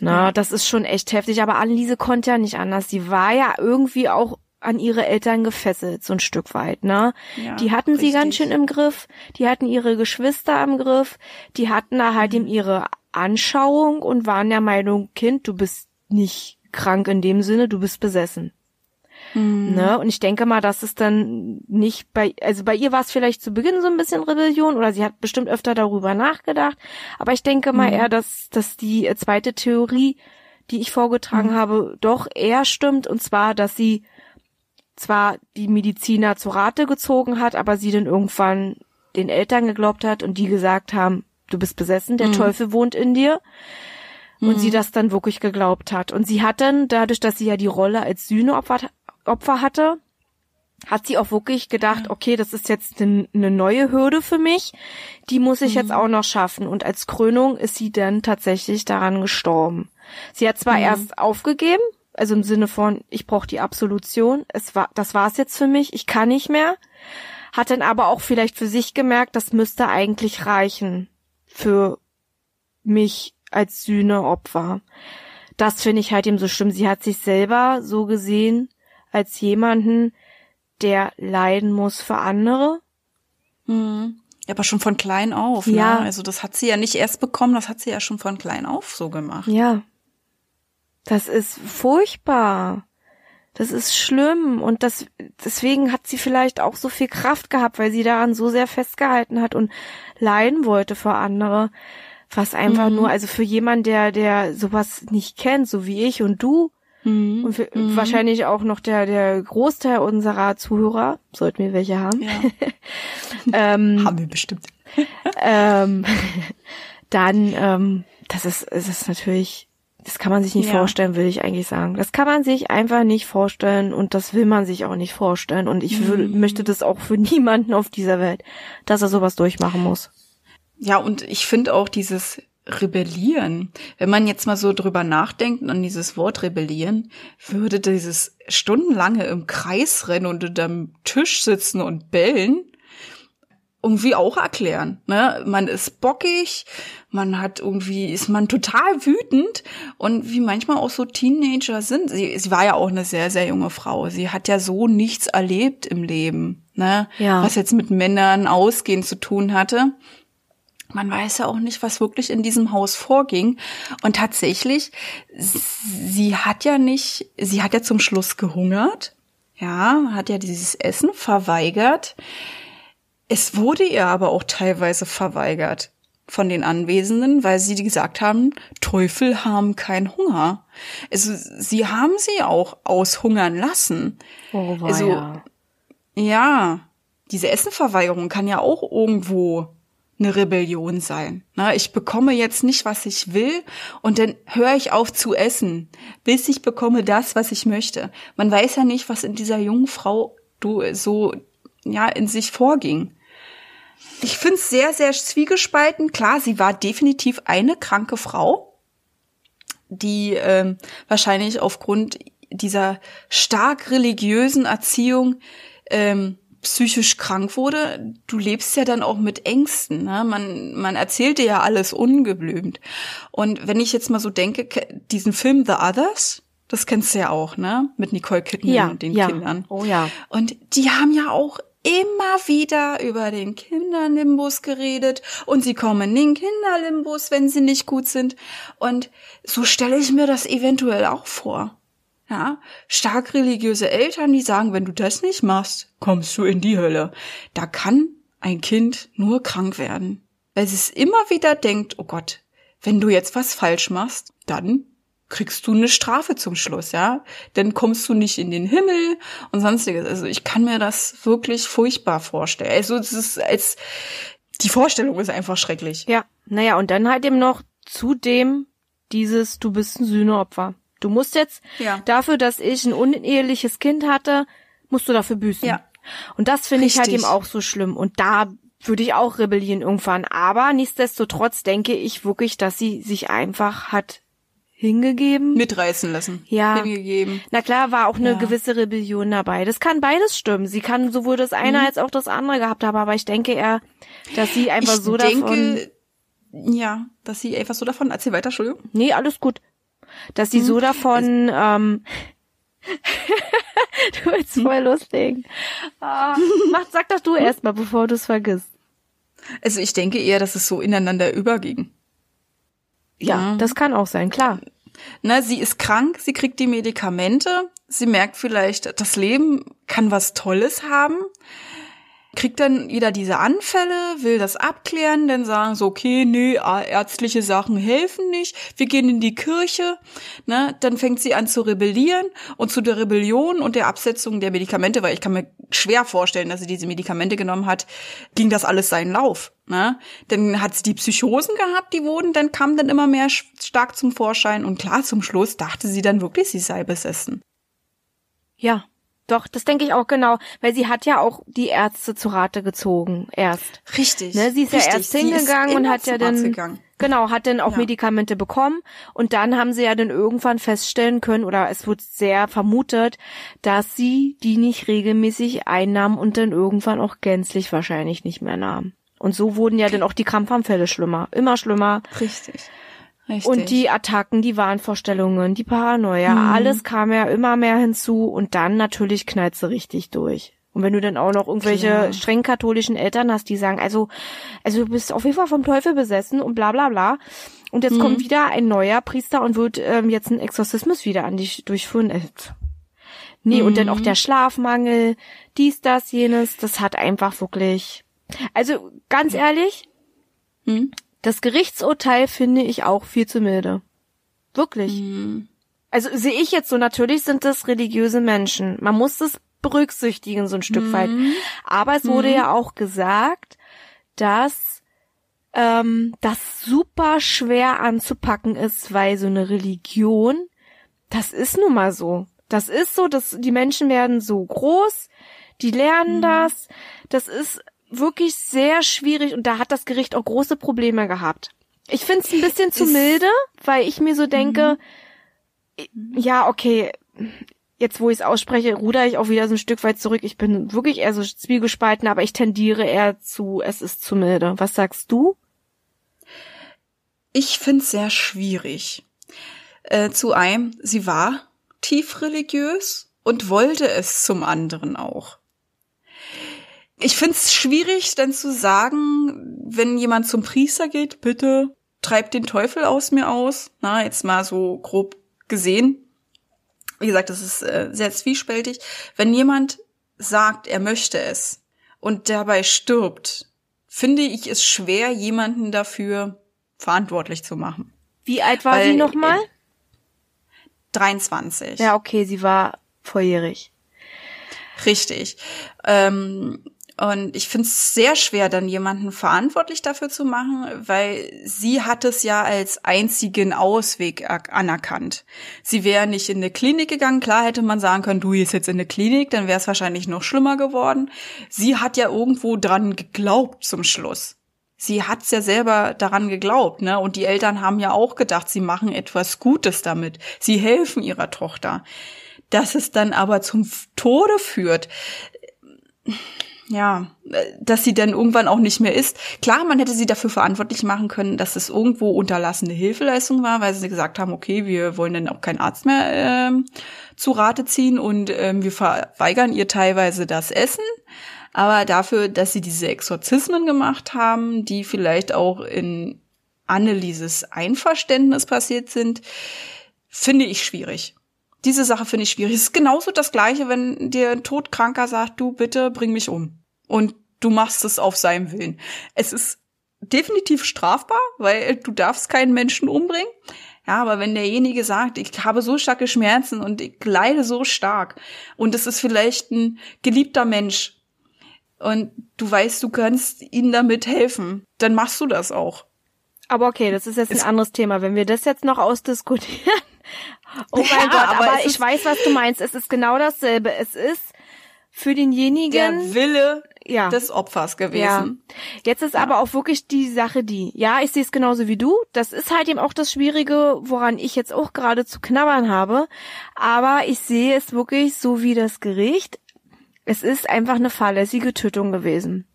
na, ja. das ist schon echt heftig. Aber Anneliese konnte ja nicht anders. Sie war ja irgendwie auch an ihre Eltern gefesselt, so ein Stück weit, ne? Ja, die hatten richtig. sie ganz schön im Griff, die hatten ihre Geschwister im Griff, die hatten da halt mhm. eben ihre Anschauung und waren der Meinung, Kind, du bist nicht krank in dem Sinne, du bist besessen. Mhm. Ne? Und ich denke mal, dass es dann nicht bei, also bei ihr war es vielleicht zu Beginn so ein bisschen Rebellion oder sie hat bestimmt öfter darüber nachgedacht. Aber ich denke mal mhm. eher, dass, dass die zweite Theorie, die ich vorgetragen mhm. habe, doch eher stimmt. Und zwar, dass sie zwar die Mediziner zu Rate gezogen hat, aber sie dann irgendwann den Eltern geglaubt hat und die gesagt haben, du bist besessen, der mhm. Teufel wohnt in dir und mhm. sie das dann wirklich geglaubt hat. Und sie hat dann, dadurch, dass sie ja die Rolle als Sühneopfer Opfer hatte, hat sie auch wirklich gedacht, okay, das ist jetzt eine neue Hürde für mich, die muss ich mhm. jetzt auch noch schaffen. Und als Krönung ist sie dann tatsächlich daran gestorben. Sie hat zwar mhm. erst aufgegeben, also im Sinne von, ich brauche die Absolution, es war, das war's jetzt für mich, ich kann nicht mehr, hat dann aber auch vielleicht für sich gemerkt, das müsste eigentlich reichen für mich als Sühneopfer. Das finde ich halt eben so schlimm. Sie hat sich selber so gesehen als jemanden, der leiden muss für andere. Mhm. Aber schon von klein auf, ne? ja. Ne? Also das hat sie ja nicht erst bekommen, das hat sie ja schon von klein auf so gemacht. Ja. Das ist furchtbar. Das ist schlimm und das deswegen hat sie vielleicht auch so viel Kraft gehabt, weil sie daran so sehr festgehalten hat und leiden wollte für andere. Was einfach mhm. nur, also für jemanden, der, der sowas nicht kennt, so wie ich und du, mhm. und für, mhm. wahrscheinlich auch noch der, der Großteil unserer Zuhörer, sollten wir welche haben. Ja. ähm, haben wir bestimmt. ähm, dann, ähm, das ist, es ist natürlich, das kann man sich nicht ja. vorstellen, will ich eigentlich sagen. Das kann man sich einfach nicht vorstellen und das will man sich auch nicht vorstellen. Und ich will, mhm. möchte das auch für niemanden auf dieser Welt, dass er sowas durchmachen muss. Ja, und ich finde auch dieses rebellieren. Wenn man jetzt mal so drüber nachdenkt an dieses Wort rebellieren, würde dieses stundenlange im Kreis rennen und unterm Tisch sitzen und bellen irgendwie auch erklären. Ne? Man ist bockig, man hat irgendwie, ist man total wütend und wie manchmal auch so Teenager sind. Sie, sie war ja auch eine sehr, sehr junge Frau. Sie hat ja so nichts erlebt im Leben, ne? Ja. Was jetzt mit Männern ausgehen zu tun hatte man weiß ja auch nicht, was wirklich in diesem Haus vorging. Und tatsächlich, sie hat ja nicht, sie hat ja zum Schluss gehungert. Ja, hat ja dieses Essen verweigert. Es wurde ihr aber auch teilweise verweigert von den Anwesenden, weil sie gesagt haben, Teufel haben keinen Hunger. Also sie haben sie auch aushungern lassen. Oh, also ja, diese Essenverweigerung kann ja auch irgendwo eine Rebellion sein. Na, ich bekomme jetzt nicht, was ich will und dann höre ich auf zu essen, bis ich bekomme das, was ich möchte. Man weiß ja nicht, was in dieser jungen Frau du so ja in sich vorging. Ich finde es sehr, sehr zwiegespalten. Klar, sie war definitiv eine kranke Frau, die ähm, wahrscheinlich aufgrund dieser stark religiösen Erziehung ähm, psychisch krank wurde, du lebst ja dann auch mit Ängsten. Ne? Man, man erzählt dir ja alles ungeblümt. Und wenn ich jetzt mal so denke, diesen Film The Others, das kennst du ja auch, ne? Mit Nicole Kidman ja, und den ja. Kindern. Oh ja. Und die haben ja auch immer wieder über den Kinderlimbus geredet und sie kommen in den Kinderlimbus, wenn sie nicht gut sind. Und so stelle ich mir das eventuell auch vor. Ja, stark religiöse Eltern, die sagen, wenn du das nicht machst, kommst du in die Hölle. Da kann ein Kind nur krank werden. Weil es immer wieder denkt, oh Gott, wenn du jetzt was falsch machst, dann kriegst du eine Strafe zum Schluss, ja? Dann kommst du nicht in den Himmel und sonstiges. Also ich kann mir das wirklich furchtbar vorstellen. Also es ist als die Vorstellung ist einfach schrecklich. Ja, naja, und dann halt eben noch zudem dieses, du bist ein Sühneopfer. Du musst jetzt Ja. dafür, dass ich ein uneheliches Kind hatte, musst du dafür büßen. Ja. Und das finde ich halt eben auch so schlimm. Und da würde ich auch rebellieren irgendwann. Aber nichtsdestotrotz denke ich wirklich, dass sie sich einfach hat hingegeben. Mitreißen lassen. Ja. Hingegeben. Na klar, war auch eine Ja. gewisse Rebellion dabei. Das kann beides stimmen. Sie kann sowohl das eine als auch das andere gehabt haben, aber ich denke eher, dass sie einfach ich so denke, davon. ja, dass sie einfach so davon, erzähl weiter, Entschuldigung. Nee, alles gut. Dass sie so davon, ähm, du willst voll loslegen. Ah, mach, sag doch du erst mal, bevor du es vergisst. Also ich denke eher, dass es so ineinander überging. Ja, das kann auch sein, klar. Na, sie ist krank, sie kriegt die Medikamente, sie merkt vielleicht, das Leben kann was Tolles haben, kriegt dann wieder diese Anfälle, will das abklären, dann sagen so, okay, ah, ärztliche Sachen helfen nicht, wir gehen in die Kirche, ne, dann fängt sie an zu rebellieren und zu der Rebellion und der Absetzung der Medikamente, weil ich kann mir schwer vorstellen, dass sie diese Medikamente genommen hat, ging das alles seinen Lauf. Ne? Dann hat sie die Psychosen gehabt, die wurden, dann kam dann immer mehr stark zum Vorschein und klar, zum Schluss dachte sie dann wirklich, sie sei besessen. Ja, doch, das denke ich auch genau, weil sie hat ja auch die Ärzte zu Rate gezogen erst. Richtig. Ne, sie ist ja richtig. erst Sie ist hingegangen und hat ja dann gegangen. genau hat dann auch Ja. Medikamente bekommen und dann haben sie ja dann irgendwann feststellen können oder es wird sehr vermutet, dass sie die nicht regelmäßig einnahm und dann irgendwann auch gänzlich wahrscheinlich nicht mehr nahm. Und so wurden ja dann auch die Krampfanfälle schlimmer, immer schlimmer. Richtig. Richtig. Und die Attacken, die Wahnvorstellungen, die Paranoia, Mhm. alles kam ja immer mehr hinzu und dann natürlich knallt sie richtig durch. Und wenn du dann auch noch irgendwelche Klar. streng katholischen Eltern hast, die sagen, also, also du bist auf jeden Fall vom Teufel besessen und bla bla bla. Und jetzt Mhm. kommt wieder ein neuer Priester und wird ähm, jetzt einen Exorzismus wieder an dich durchführen. Äh, nee, und Mhm. dann auch der Schlafmangel, dies, das, jenes, das hat einfach wirklich. Also ganz ehrlich, Hm? Das Gerichtsurteil finde ich auch viel zu milde. Wirklich. Hm. Also sehe ich jetzt so, natürlich sind das religiöse Menschen. Man muss das berücksichtigen, so ein Stück weit. Aber es wurde ja auch gesagt, dass ähm, das super schwer anzupacken ist, weil so eine Religion, das ist nun mal so. Das ist so, dass die Menschen werden so groß, die lernen das. Das ist wirklich sehr schwierig und da hat das Gericht auch große Probleme gehabt. Ich finde es ein bisschen zu milde, weil ich mir so denke, ja, okay, jetzt wo ich es ausspreche, ruder ich auch wieder so ein Stück weit zurück. Ich bin wirklich eher so zwiegespalten, aber ich tendiere eher zu, es ist zu milde. Was sagst du? Ich find's sehr schwierig. Äh, zu einem, sie war tief religiös und wollte es zum anderen auch. Ich find's schwierig, dann zu sagen, wenn jemand zum Priester geht, bitte treibt den Teufel aus mir aus. Na, jetzt mal so grob gesehen. Wie gesagt, das ist äh, sehr zwiespältig. Wenn jemand sagt, er möchte es und dabei stirbt, finde ich es schwer, jemanden dafür verantwortlich zu machen. Wie alt war Weil, sie nochmal? 23. Ja, okay, sie war volljährig. Richtig. Ähm, und ich finde es sehr schwer, dann jemanden verantwortlich dafür zu machen, weil sie hat es ja als einzigen Ausweg anerkannt. Sie wäre nicht in eine Klinik gegangen. Klar hätte man sagen können, du gehst jetzt in eine Klinik, dann wäre es wahrscheinlich noch schlimmer geworden. Sie hat ja irgendwo dran geglaubt zum Schluss. Sie hat's ja selber daran geglaubt, ne? Und die Eltern haben ja auch gedacht, sie machen etwas Gutes damit. Sie helfen ihrer Tochter. Dass es dann aber zum Tode führt, ja, dass sie dann irgendwann auch nicht mehr ist. Klar, man hätte sie dafür verantwortlich machen können, dass es irgendwo unterlassene Hilfeleistung war, weil sie gesagt haben, okay, wir wollen dann auch keinen Arzt mehr ähm, zu Rate ziehen und ähm, wir verweigern ihr teilweise das Essen. Aber dafür, dass sie diese Exorzismen gemacht haben, die vielleicht auch in Annelieses Einverständnis passiert sind, finde ich schwierig. Diese Sache finde ich schwierig. Es ist genauso das Gleiche, wenn dir ein Todkranker sagt, du bitte bring mich um. Und du machst es auf seinem Willen. Es ist definitiv strafbar, weil du darfst keinen Menschen umbringen. Ja, aber wenn derjenige sagt, ich habe so starke Schmerzen und ich leide so stark und es ist vielleicht ein geliebter Mensch und du weißt, du kannst ihnen damit helfen, dann machst du das auch. Aber okay, das ist jetzt ein anderes Thema. Wenn wir das jetzt noch ausdiskutieren. Oh mein ja, Gott, aber, aber ich weiß, was du meinst. Es ist genau dasselbe. Es ist für denjenigen. Der Wille ja. des Opfers gewesen. Ja. Jetzt ist ja. aber auch wirklich die Sache die, ja, ich sehe es genauso wie du. Das ist halt eben auch das Schwierige, woran ich jetzt auch gerade zu knabbern habe. Aber ich sehe es wirklich so wie das Gericht. Es ist einfach eine fahrlässige Tötung gewesen.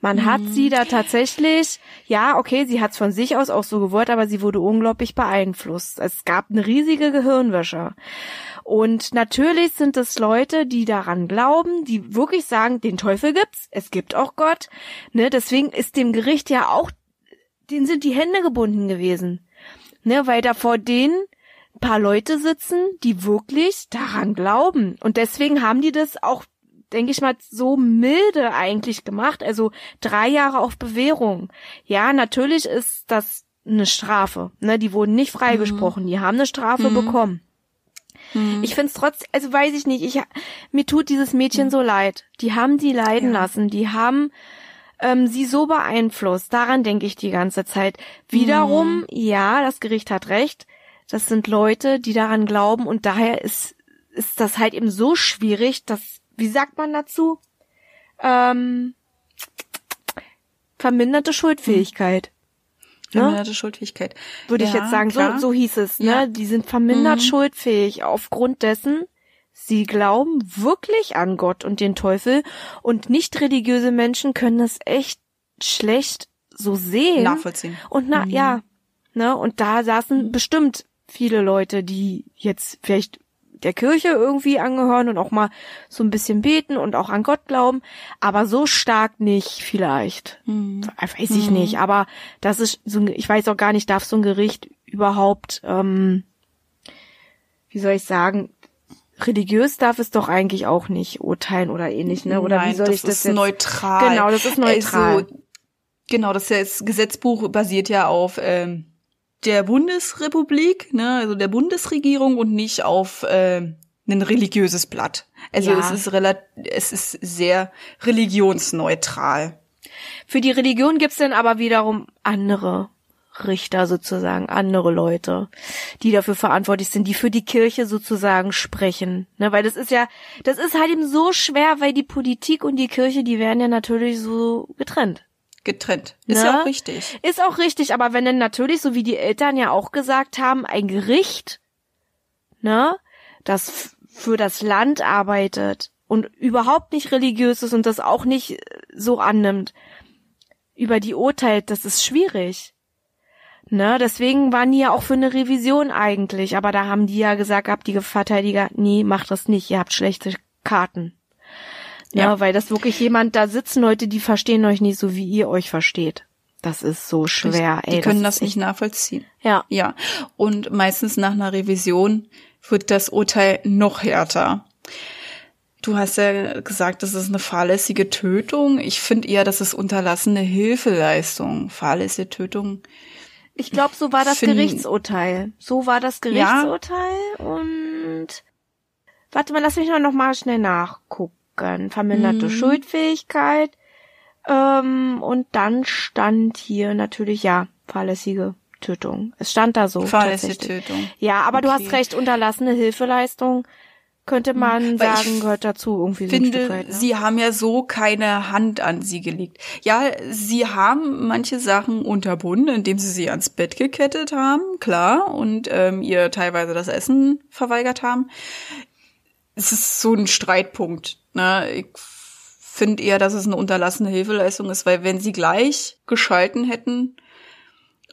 Man mhm. hat sie da tatsächlich, ja, okay, sie hat es von sich aus auch so gewollt, aber sie wurde unglaublich beeinflusst. Es gab eine riesige Gehirnwäsche. Und natürlich sind es Leute, die daran glauben, die wirklich sagen, den Teufel gibt's, es gibt auch Gott. Ne, deswegen ist dem Gericht ja auch, denen sind die Hände gebunden gewesen. Ne, weil da vor denen paar Leute sitzen, die wirklich daran glauben. Und deswegen haben die das auch, denke ich mal, so milde eigentlich gemacht. Also drei Jahre auf Bewährung. Ja, natürlich ist das eine Strafe. Ne, die wurden nicht freigesprochen, mhm. die haben eine Strafe mhm. bekommen. Hm. Ich find's trotz, also weiß ich nicht, ich, mir tut dieses Mädchen hm. so leid. Die haben sie leiden ja. lassen, die haben ähm, sie so beeinflusst. Daran denke ich die ganze Zeit. Wiederum, hm. ja, das Gericht hat recht. Das sind Leute, die daran glauben und daher ist, ist das halt eben so schwierig, dass, wie sagt man dazu? Ähm, verminderte Schuldfähigkeit. Ne? Verminderte ne? Schuldfähigkeit. Würde ja, ich jetzt sagen, so, so hieß es, ne? Ja. Die sind vermindert mhm. schuldfähig aufgrund dessen, sie glauben wirklich an Gott und den Teufel und nicht religiöse Menschen können das echt schlecht so sehen. Nachvollziehen. Und na, mhm. ja, ne? Und da saßen bestimmt viele Leute, die jetzt vielleicht der Kirche irgendwie angehören und auch mal so ein bisschen beten und auch an Gott glauben, aber so stark nicht vielleicht. Hm. Weiß ich hm. nicht, aber das ist so, ich weiß auch gar nicht, darf so ein Gericht überhaupt, ähm, wie soll ich sagen, religiös darf es doch eigentlich auch nicht urteilen oder ähnlich, ne? Oder Nein, wie soll das ich das ist jetzt? neutral. Genau, das ist neutral. Also, genau, das, das Gesetzbuch basiert ja auf ähm, der Bundesrepublik, ne, also der Bundesregierung und nicht auf äh, ein religiöses Blatt. Also ja. es ist relativ, es ist sehr religionsneutral. Für die Religion gibt's dann aber wiederum andere Richter sozusagen, andere Leute, die dafür verantwortlich sind, die für die Kirche sozusagen sprechen. Ne, weil das ist ja, das ist halt eben so schwer, weil die Politik und die Kirche, die werden ja natürlich so getrennt getrennt. Ist ne? ja auch richtig. Ist auch richtig, aber wenn dann natürlich, so wie die Eltern ja auch gesagt haben, ein Gericht, ne, das für das Land arbeitet und überhaupt nicht religiös ist und das auch nicht so annimmt, über die urteilt, das ist schwierig. Ne, deswegen waren die ja auch für eine Revision eigentlich, aber da haben die ja gesagt gehabt, die Verteidiger, nee, macht das nicht, ihr habt schlechte Karten. Ja, ja, weil das wirklich jemand da sitzen, Leute, die verstehen euch nicht so, wie ihr euch versteht. Das ist so schwer, ey. Die können das, das nicht nachvollziehen. Ja. Ja. Und meistens nach einer Revision wird das Urteil noch härter. Du hast ja gesagt, das ist eine fahrlässige Tötung. Ich finde eher, das ist unterlassene Hilfeleistung. Fahrlässige Tötung. Ich glaube, so war das Gerichtsurteil. So war das Gerichtsurteil ja. und warte mal, lass mich noch mal schnell nachgucken sagen, verminderte mhm. Schuldfähigkeit. Ähm, und dann stand hier natürlich, ja, fahrlässige Tötung. Es stand da so. Fahrlässige Tötung. Ja, aber okay. du hast recht, unterlassene Hilfeleistung könnte mhm. man Weil sagen, gehört dazu irgendwie so finde, ein Stück weit. Ne? Sie haben ja so keine Hand an sie gelegt. Ja, sie haben manche Sachen unterbunden, indem sie sie ans Bett gekettet haben, klar, und ähm, ihr teilweise das Essen verweigert haben. Es ist so ein Streitpunkt. Ne? Ich finde eher, dass es eine unterlassene Hilfeleistung ist, weil wenn sie gleich geschalten hätten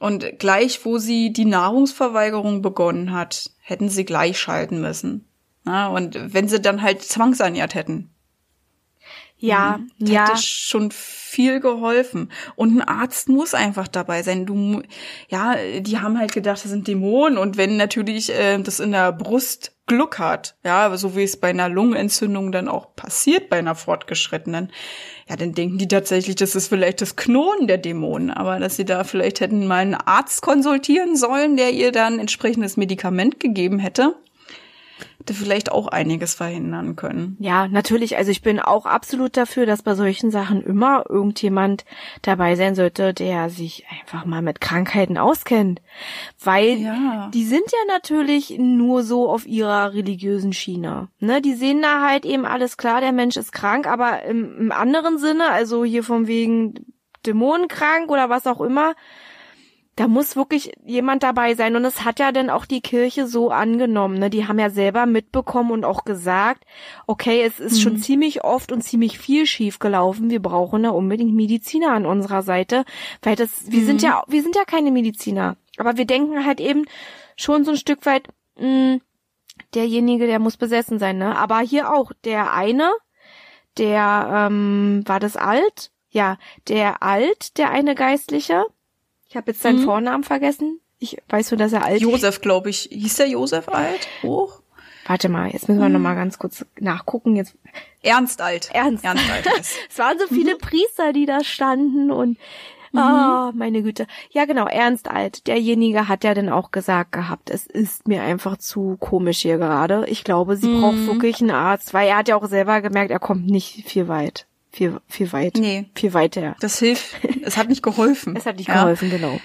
und gleich, wo sie die Nahrungsverweigerung begonnen hat, hätten sie gleich schalten müssen. Ne? Und wenn sie dann halt zwangsernährt hätten. Ja, mhm. das ja. Hätte schon viel geholfen. Und ein Arzt muss einfach dabei sein. Du, ja, die haben halt gedacht, das sind Dämonen. Und wenn natürlich äh, das in der Brust Glück hat, ja, so wie es bei einer Lungenentzündung dann auch passiert, bei einer fortgeschrittenen, ja, dann denken die tatsächlich, das ist vielleicht das Knurren der Dämonen, aber dass sie da vielleicht hätten mal einen Arzt konsultieren sollen, der ihr dann entsprechendes Medikament gegeben hätte hätte vielleicht auch einiges verhindern können. Ja, natürlich. Also ich bin auch absolut dafür, dass bei solchen Sachen immer irgendjemand dabei sein sollte, der sich einfach mal mit Krankheiten auskennt. Weil ja. die sind ja natürlich nur so auf ihrer religiösen Schiene. Ne? Die sehen da halt eben alles klar, der Mensch ist krank, aber im, im anderen Sinne, also hier von wegen Dämonenkrank oder was auch immer, da muss wirklich jemand dabei sein. Und es hat ja dann auch die Kirche so angenommen. Ne? Die haben ja selber mitbekommen und auch gesagt, okay, es ist mhm. schon ziemlich oft und ziemlich viel schief gelaufen. Wir brauchen da unbedingt Mediziner an unserer Seite, weil das, wir mhm. sind ja, wir sind ja keine Mediziner. Aber wir denken halt eben schon so ein Stück weit, mh, hm, derjenige, der muss besessen sein. Ne? Aber hier auch der eine, der ähm, war das alt, ja, der alt, der eine Geistliche ich habe jetzt seinen mhm. Vornamen vergessen. Ich weiß nur, dass er alt Josef, glaube ich. Hieß der Josef alt? Hoch? Warte mal, jetzt müssen wir mhm. noch mal ganz kurz nachgucken. Jetzt Ernst alt. Ernst, Ernst alt. es waren so viele mhm. Priester, die da standen und mhm. oh, meine Güte. Ja, genau, Ernst alt. Derjenige hat ja dann auch gesagt gehabt, es ist mir einfach zu komisch hier gerade. Ich glaube, sie mhm. braucht wirklich einen Arzt, weil er hat ja auch selber gemerkt, er kommt nicht viel weit viel, viel weit. Nee. Viel weiter. Das hilft. Es hat nicht geholfen. es hat nicht ja. geholfen, genau.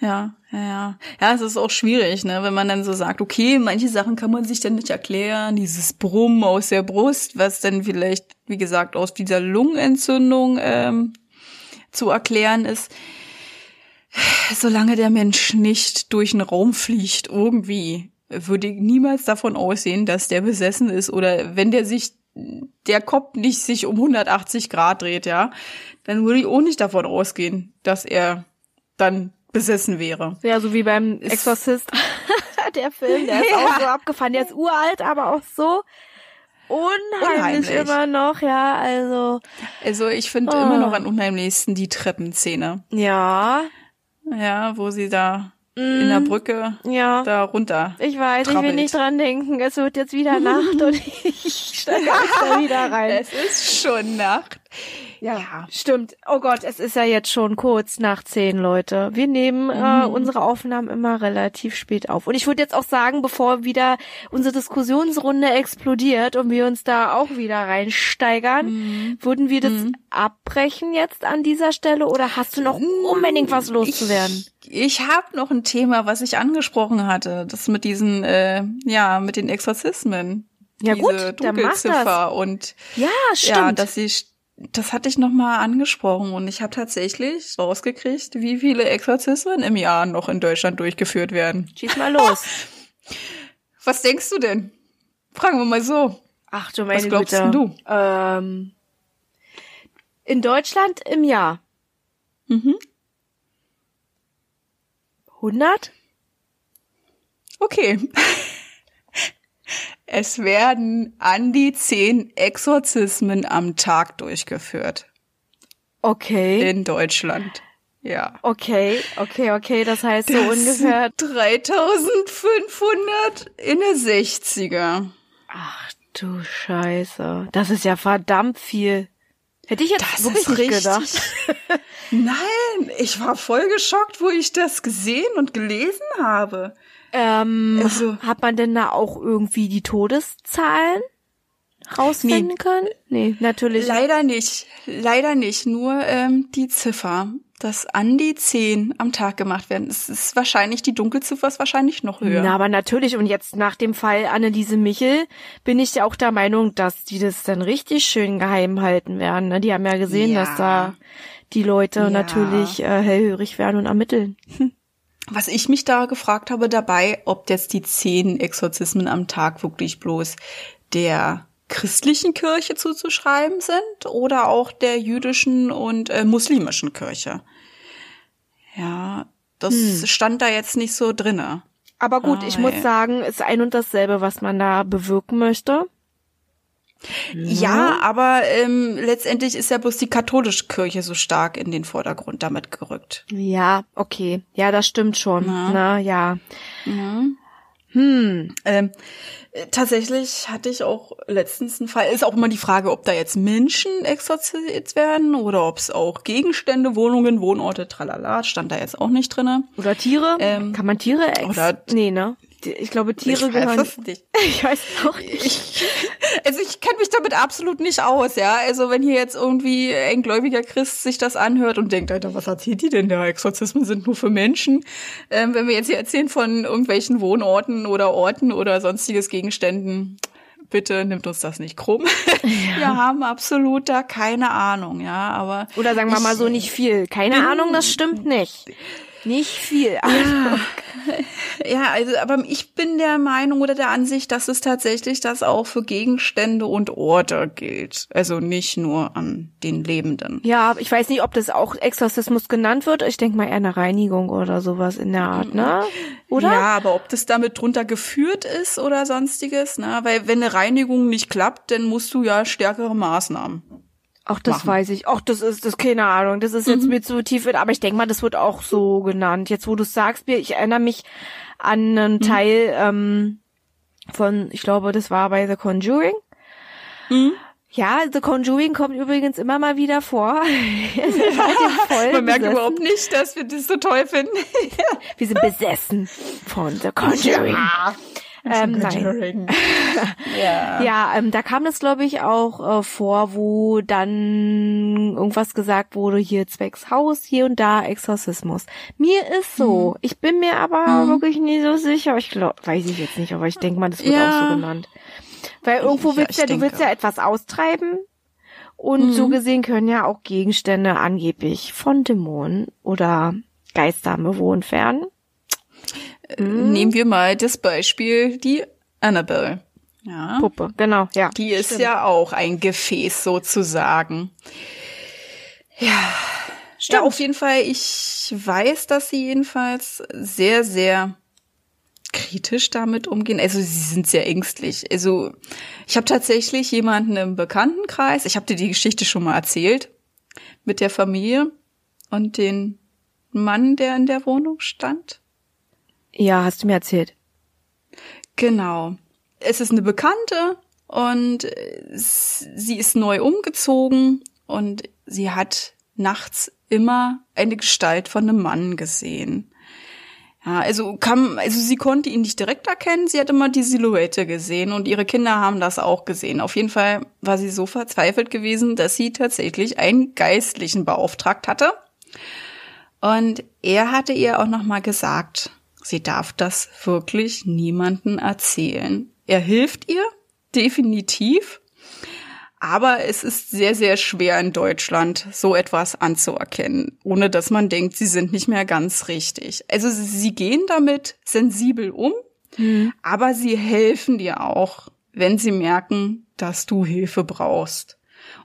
Ja, ja, ja. Ja, es ist auch schwierig, ne, wenn man dann so sagt, okay, manche Sachen kann man sich dann nicht erklären, dieses Brummen aus der Brust, was dann vielleicht, wie gesagt, aus dieser Lungenentzündung ähm, zu erklären ist. Solange der Mensch nicht durch den Raum fliegt, irgendwie, würde ich niemals davon aussehen, dass der besessen ist oder wenn der sich der Kopf nicht sich um 180 Grad dreht, ja, dann würde ich auch nicht davon ausgehen, dass er dann besessen wäre. Ja, so wie beim Exorcist. der Film, der ist ja. auch so abgefahren. Der ist uralt, aber auch so unheimlich, unheimlich. immer noch, ja, also. Also ich finde oh. immer noch am unheimlichsten die Treppenszene. Ja. Ja, wo sie da in der mhm. Brücke ja. da runter. Ich weiß, trabbelt. ich will nicht dran denken. Es wird jetzt wieder Nacht und ich steige da wieder rein. Es ist schon Nacht. Ja, ja, stimmt. Oh Gott, es ist ja jetzt schon kurz nach zehn, Leute. Wir nehmen äh, mhm. äh, unsere Aufnahmen immer relativ spät auf. Und ich würde jetzt auch sagen, bevor wieder unsere Diskussionsrunde explodiert und wir uns da auch wieder reinsteigern, mhm. würden wir das mhm. abbrechen jetzt an dieser Stelle oder hast du noch unbedingt was loszuwerden? Ich, ich habe noch ein Thema, was ich angesprochen hatte. Das mit diesen, äh, ja, mit den Exorzismen. Ja Diese gut, das. und ja, stimmt. Ja, dass sie das hatte ich nochmal angesprochen und ich habe tatsächlich rausgekriegt, wie viele Exorzismen im Jahr noch in Deutschland durchgeführt werden. Schieß mal los. Was denkst du denn? Fragen wir mal so. Ach du meine Was glaubst Güte. du? Ähm, in Deutschland im Jahr. Mhm. 100? Okay. Es werden an die zehn Exorzismen am Tag durchgeführt. Okay. In Deutschland. Ja. Okay, okay, okay. Das heißt so das ungefähr 3500 in der 60er. Ach du Scheiße. Das ist ja verdammt viel. Hätte ich jetzt das wirklich nicht gedacht. Nein, ich war voll geschockt, wo ich das gesehen und gelesen habe. Ähm, also, hat man denn da auch irgendwie die Todeszahlen rausfinden nee, können? Nee, natürlich. Leider nicht. Leider nicht. Nur ähm, die Ziffer, dass an die zehn am Tag gemacht werden. Es ist wahrscheinlich, die Dunkelziffer ist wahrscheinlich noch höher. Na, aber natürlich. Und jetzt nach dem Fall Anneliese Michel bin ich ja auch der Meinung, dass die das dann richtig schön geheim halten werden. Ne? Die haben ja gesehen, ja. dass da die Leute ja. natürlich äh, hellhörig werden und ermitteln. Was ich mich da gefragt habe dabei, ob jetzt die zehn Exorzismen am Tag wirklich bloß der christlichen Kirche zuzuschreiben sind oder auch der jüdischen und äh, muslimischen Kirche. Ja, das hm. stand da jetzt nicht so drinne. Aber gut, ah, ich muss sagen, ist ein und dasselbe, was man da bewirken möchte. Ja, aber ähm, letztendlich ist ja bloß die katholische Kirche so stark in den Vordergrund damit gerückt. Ja, okay. Ja, das stimmt schon. Ja. Ne, ja. ja. Hm. Ähm, äh, tatsächlich hatte ich auch letztens einen Fall. Ist auch immer die Frage, ob da jetzt Menschen exorziert werden oder ob es auch Gegenstände, Wohnungen, Wohnorte, tralala, stand da jetzt auch nicht drinne. Oder Tiere? Ähm, Kann man Tiere ex oder- Nee, ne? Ich glaube, Tiere ich gehören. weiß es nicht. Ich weiß auch nicht. Ich, also ich kenne mich damit absolut nicht aus, ja. Also wenn hier jetzt irgendwie ein gläubiger Christ sich das anhört und denkt, Alter, was erzählt die denn da? Exorzismen sind nur für Menschen. Ähm, wenn wir jetzt hier erzählen von irgendwelchen Wohnorten oder Orten oder sonstiges Gegenständen, bitte nimmt uns das nicht krumm. Wir haben absolut da keine Ahnung, ja. Aber Oder sagen wir mal so nicht viel. Keine Ahnung, das stimmt nicht. Nicht viel. Ahnung. Ja, also, aber ich bin der Meinung oder der Ansicht, dass es tatsächlich das auch für Gegenstände und Orte gilt. Also nicht nur an den Lebenden. Ja, ich weiß nicht, ob das auch Exorzismus genannt wird. Ich denke mal eher eine Reinigung oder sowas in der Art, ne? Oder? Ja, aber ob das damit drunter geführt ist oder sonstiges, ne? Weil wenn eine Reinigung nicht klappt, dann musst du ja stärkere Maßnahmen. Auch das machen. weiß ich. Auch das ist das keine Ahnung. Das ist jetzt mir zu tief, aber ich denke mal, das wird auch so genannt. Jetzt, wo du sagst, mir, ich erinnere mich an einen Teil ähm, von, ich glaube, das war bei The Conjuring. Ja, The Conjuring kommt übrigens immer mal wieder vor. Halt Man merkt besessen. überhaupt nicht, dass wir das so toll finden. Wir sind besessen von The Conjuring. Ähm, nein. Conjuring. ja. Ja, ähm, da kam das, glaube ich, auch äh, vor, wo dann irgendwas gesagt wurde, hier zwecks Haus, hier und da Exorzismus. Mir ist so. Ich bin mir aber wirklich nie so sicher. Ich glaube, weiß ich jetzt nicht, aber ich denke mal, das wird Ja. auch so genannt. Weil irgendwo Ja, willst ich ja, du willst ja etwas austreiben. Und so gesehen können ja auch Gegenstände angeblich von Dämonen oder Geistern bewohnt werden. Nehmen wir mal das Beispiel die Annabelle. Ja. Puppe, genau, ja. Die ist ja auch ein Gefäß sozusagen. Ja. Ja, auf jeden Fall, ich weiß, dass sie jedenfalls sehr, sehr kritisch damit umgehen. Also sie sind sehr ängstlich. Also ich habe tatsächlich jemanden im Bekanntenkreis, ich habe dir die Geschichte schon mal erzählt, mit der Familie und den Mann, der in der Wohnung stand. Ja, hast du mir erzählt. Genau. Es ist eine Bekannte und äh, sie ist neu umgezogen und sie hat nachts immer eine Gestalt von einem Mann gesehen. Ja, also kam, also sie konnte ihn nicht direkt erkennen, sie hat immer die Silhouette gesehen und ihre Kinder haben das auch gesehen. Auf jeden Fall war sie so verzweifelt gewesen, dass sie tatsächlich einen Geistlichen beauftragt hatte. Und er hatte ihr auch noch mal gesagt, sie darf das wirklich niemanden erzählen. Er hilft ihr definitiv, aber es ist sehr sehr schwer in Deutschland so etwas anzuerkennen, ohne dass man denkt, sie sind nicht mehr ganz richtig. Also sie- sie gehen damit sensibel um, aber sie helfen dir auch, wenn sie merken, dass du Hilfe brauchst.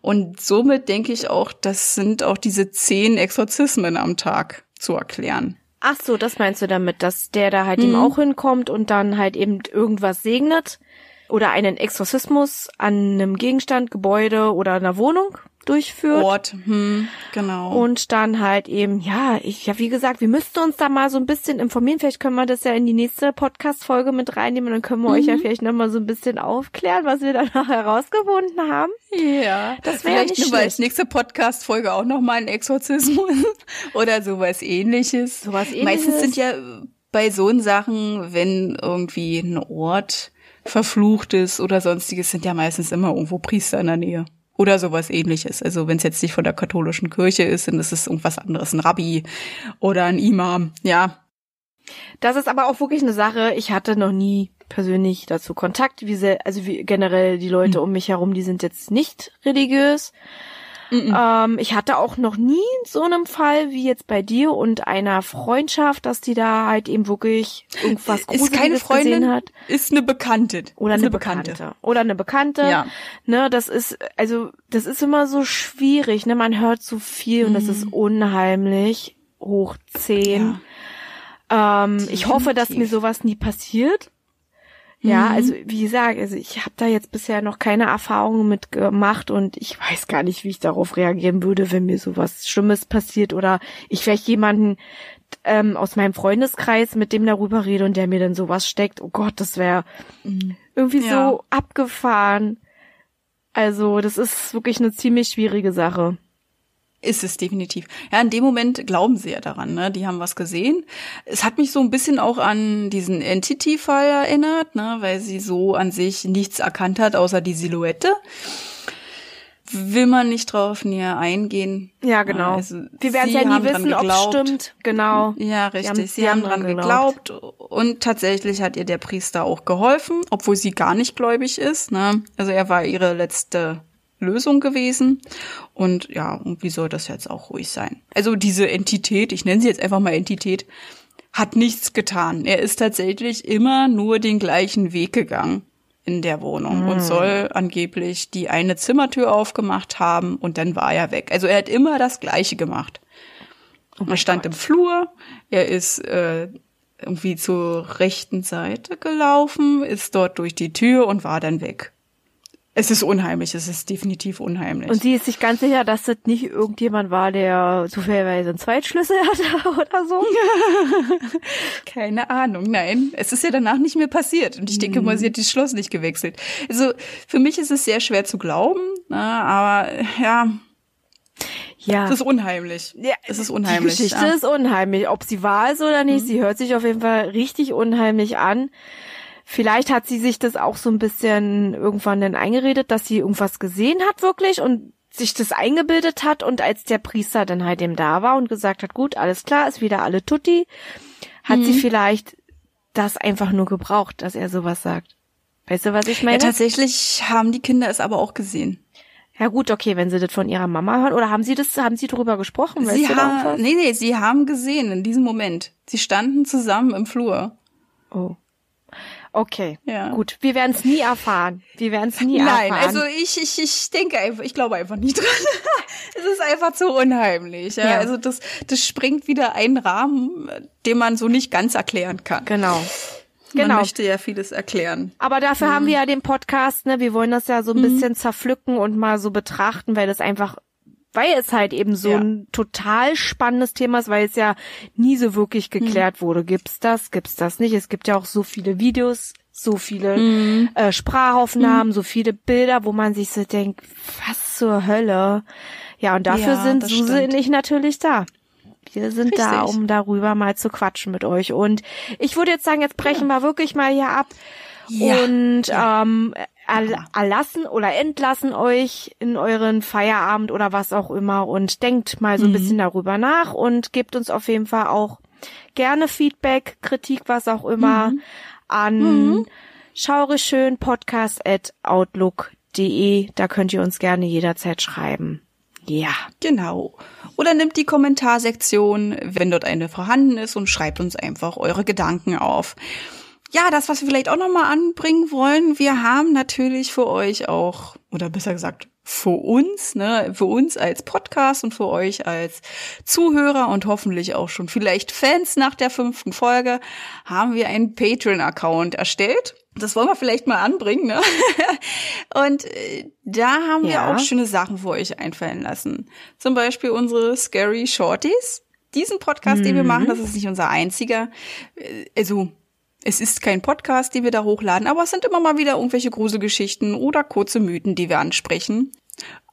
Und somit denke ich auch, das sind auch diese zehn Exorzismen am Tag zu erklären. Ach so, das meinst du damit, dass der da halt eben auch hinkommt und dann halt eben irgendwas segnet? Oder einen Exorzismus an einem Gegenstand, Gebäude oder einer Wohnung durchführt. Ort, hm, genau. Und dann halt eben, ja, ich, ja, wie gesagt, wir müssten uns da mal so ein bisschen informieren. Vielleicht können wir das ja in die nächste Podcast-Folge mit reinnehmen. Dann können wir euch ja vielleicht nochmal so ein bisschen aufklären, was wir danach herausgefunden haben. ja, das wär ja vielleicht nicht nehmen wir als nächste Podcast-Folge auch noch mal einen Exorzismus oder sowas ähnliches. Sowas Meistens Ähnliches. sind ja bei so Sachen, wenn irgendwie ein Ort verflucht ist oder sonstiges, sind ja meistens immer irgendwo Priester in der Nähe. Oder sowas ähnliches. Also wenn es jetzt nicht von der katholischen Kirche ist, dann ist es irgendwas anderes, ein Rabbi oder ein Imam. Ja, Das ist aber auch wirklich eine Sache. Ich hatte noch nie persönlich dazu Kontakt. Wie sehr, also wie generell die Leute um mich herum, die sind jetzt nicht religiös. Ähm, ich hatte auch noch nie so einem Fall wie jetzt bei dir und einer Freundschaft, dass die da halt eben wirklich irgendwas ist Gruseliges keine Freundin, gesehen hat. ist eine Bekannte. Oder ist eine, Bekannte. Oder eine Bekannte. Ja. Ne, das ist, also, das ist immer so schwierig, ne? Man hört so viel und das ist unheimlich. Hoch zehn. Ähm, ich hoffe, dass mir sowas nie passiert. Ja, also wie gesagt, also ich habe da jetzt bisher noch keine Erfahrungen mit gemacht und ich weiß gar nicht, wie ich darauf reagieren würde, wenn mir sowas Schlimmes passiert oder ich vielleicht jemanden ähm, aus meinem Freundeskreis mit dem darüber rede und der mir dann sowas steckt, oh Gott, das wäre irgendwie Mhm. Ja. so abgefahren. Also, das ist wirklich eine ziemlich schwierige Sache. Ist es definitiv. Ja, in dem Moment glauben sie ja daran, ne? Die haben was gesehen. Es hat mich so ein bisschen auch an diesen Entity-Fall erinnert, ne? Weil sie so an sich nichts erkannt hat, außer die Silhouette. Will man nicht drauf näher eingehen. Ja, genau. Also, Wir werden sie ja nie wissen, ob es geglaubt. stimmt. Genau. Ja, Sie richtig. haben- Sie, sie haben haben dran dran geglaubt. und tatsächlich hat ihr der Priester auch geholfen, obwohl sie gar nicht gläubig ist. Ne? Also er war ihre letzte Lösung gewesen. Und ja, und wie soll das jetzt auch ruhig sein? Also diese Entität, ich nenne sie jetzt einfach mal Entität, hat nichts getan. Er ist tatsächlich immer nur den gleichen Weg gegangen in der Wohnung und soll angeblich die eine Zimmertür aufgemacht haben und dann war er weg. Also er hat immer das Gleiche gemacht. er stand im Flur, er ist äh, irgendwie zur rechten Seite gelaufen, ist dort durch die Tür und war dann weg. Es ist unheimlich, es ist definitiv unheimlich. Und sie ist sich ganz sicher, dass das nicht irgendjemand war, der zufälligerweise einen Zweitschlüssel hatte oder so. Keine Ahnung, nein. Es ist ja danach nicht mehr passiert. Und ich denke mal, sie hat das Schloss nicht gewechselt. Also für mich ist es sehr schwer zu glauben, na, aber ja, Ja. es ist unheimlich. Ja, es ist unheimlich. Die Geschichte ja. ist unheimlich. Ob sie wahr ist oder Mhm. nicht, sie hört sich auf jeden Fall richtig unheimlich an. Vielleicht hat sie sich das auch so ein bisschen irgendwann dann eingeredet, dass sie irgendwas gesehen hat wirklich und sich das eingebildet hat und als der Priester dann halt eben da war und gesagt hat, gut, alles klar, ist wieder alle tutti, hat Mhm. sie vielleicht das einfach nur gebraucht, dass er sowas sagt. Weißt du, was ich ja, meine? tatsächlich haben die Kinder es aber auch gesehen. Ja gut, okay, wenn sie das von ihrer Mama hören oder haben sie das, haben sie drüber gesprochen? Weißt Sie du haben, nee, nee, sie haben gesehen in diesem Moment. Sie standen zusammen im Flur. Oh. Okay. Ja. Gut, wir werden es nie erfahren. Wir werden es nie Nein, erfahren. also ich, ich, ich denke einfach, ich glaube einfach nicht dran. es ist einfach zu unheimlich. Ja? Ja. Also das, das springt wieder einen Rahmen, den man so nicht ganz erklären kann. genau. Man Genau. möchte ja vieles erklären. Aber dafür haben wir ja den Podcast, ne? Wir wollen das ja so Mhm. ein bisschen zerpflücken und mal so betrachten, weil das einfach, weil es halt eben so Ja. ein total spannendes Thema ist, weil es ja nie so wirklich Mhm. geklärt wurde. Gibt's das, gibt's das nicht? Es gibt ja auch so viele Videos, so viele Mhm. äh, Sprachaufnahmen, so viele Bilder, wo man sich so denkt, was zur Hölle? Ja, und dafür Ja, sind Suse stimmt. und ich natürlich da. Wir sind da, Richtig. um darüber mal zu quatschen mit euch. Und ich würde jetzt sagen, jetzt brechen wir wirklich mal hier ab Ja. und ähm, erlassen oder entlassen euch in euren Feierabend oder was auch immer und denkt mal Mhm. so ein bisschen darüber nach und gebt uns auf jeden Fall auch gerne Feedback, Kritik, was auch immer Mhm. an at outlook.de. Da könnt ihr uns gerne jederzeit schreiben. Ja. Genau. Oder nimmt die Kommentarsektion, wenn dort eine vorhanden ist, und schreibt uns einfach eure Gedanken auf. Ja, das, was wir vielleicht auch nochmal anbringen wollen, wir haben natürlich für euch auch, oder besser gesagt, für uns, ne, für uns als Podcast und für euch als Zuhörer und hoffentlich auch schon vielleicht Fans nach der fünften Folge, haben wir einen Patreon-Account erstellt. Das wollen wir vielleicht mal anbringen, ne? Und äh, da haben wir Ja. auch schöne Sachen für euch einfallen lassen. Zum Beispiel unsere Scary Shorties. Diesen Podcast, den wir machen, das ist nicht unser einziger. Äh, Also, es ist kein Podcast, den wir da hochladen, aber es sind immer mal wieder irgendwelche Gruselgeschichten oder kurze Mythen, die wir ansprechen.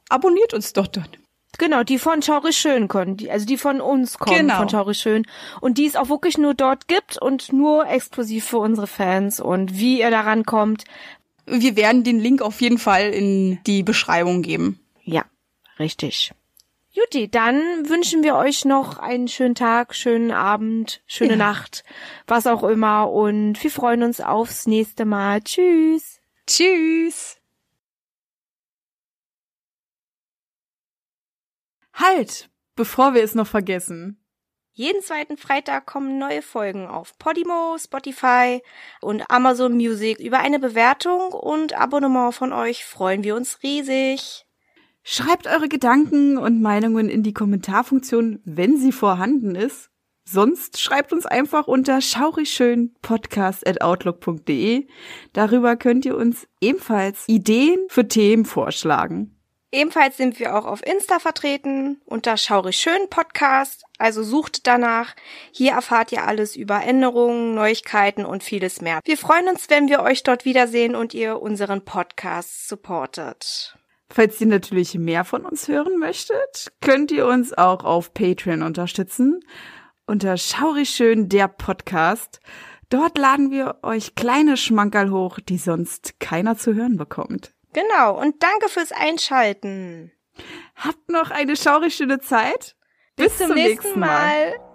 Abonniert uns doch dort. Genau, die von Schaurisch Schön können, die, also die von uns kommen, Genau. von Schaurisch Schön. Und die es auch wirklich nur dort gibt und nur exklusiv für unsere Fans. Und wie ihr daran kommt, Wir werden den Link auf jeden Fall in die Beschreibung geben. ja, richtig. Juti, dann wünschen wir euch noch einen schönen Tag, schönen Abend, schöne Ja. Nacht, was auch immer. Und wir freuen uns aufs nächste Mal. Tschüss. Tschüss. Halt, bevor wir es noch vergessen. Jeden zweiten Freitag kommen neue Folgen auf Podimo, Spotify und Amazon Music. Über eine Bewertung und Abonnement von euch freuen wir uns riesig. Schreibt eure Gedanken und Meinungen in die Kommentarfunktion, wenn sie vorhanden ist. Sonst schreibt uns einfach unter schaurigschön podcast@outlook.de. Darüber könnt ihr uns ebenfalls Ideen für Themen vorschlagen. Ebenfalls sind wir auch auf Insta vertreten unter Schaurig Schön Podcast. Also sucht danach. Hier erfahrt ihr alles über Änderungen, Neuigkeiten und vieles mehr. Wir freuen uns, wenn wir euch dort wiedersehen und ihr unseren Podcast supportet. Falls ihr natürlich mehr von uns hören möchtet, könnt ihr uns auch auf Patreon unterstützen. Unter Schaurig Schön der Podcast. Dort laden wir euch kleine Schmankerl hoch, die sonst keiner zu hören bekommt. Genau, und danke fürs Einschalten. Habt noch eine schaurig schöne Zeit. Bis, Bis zum, nächsten Mal. mal.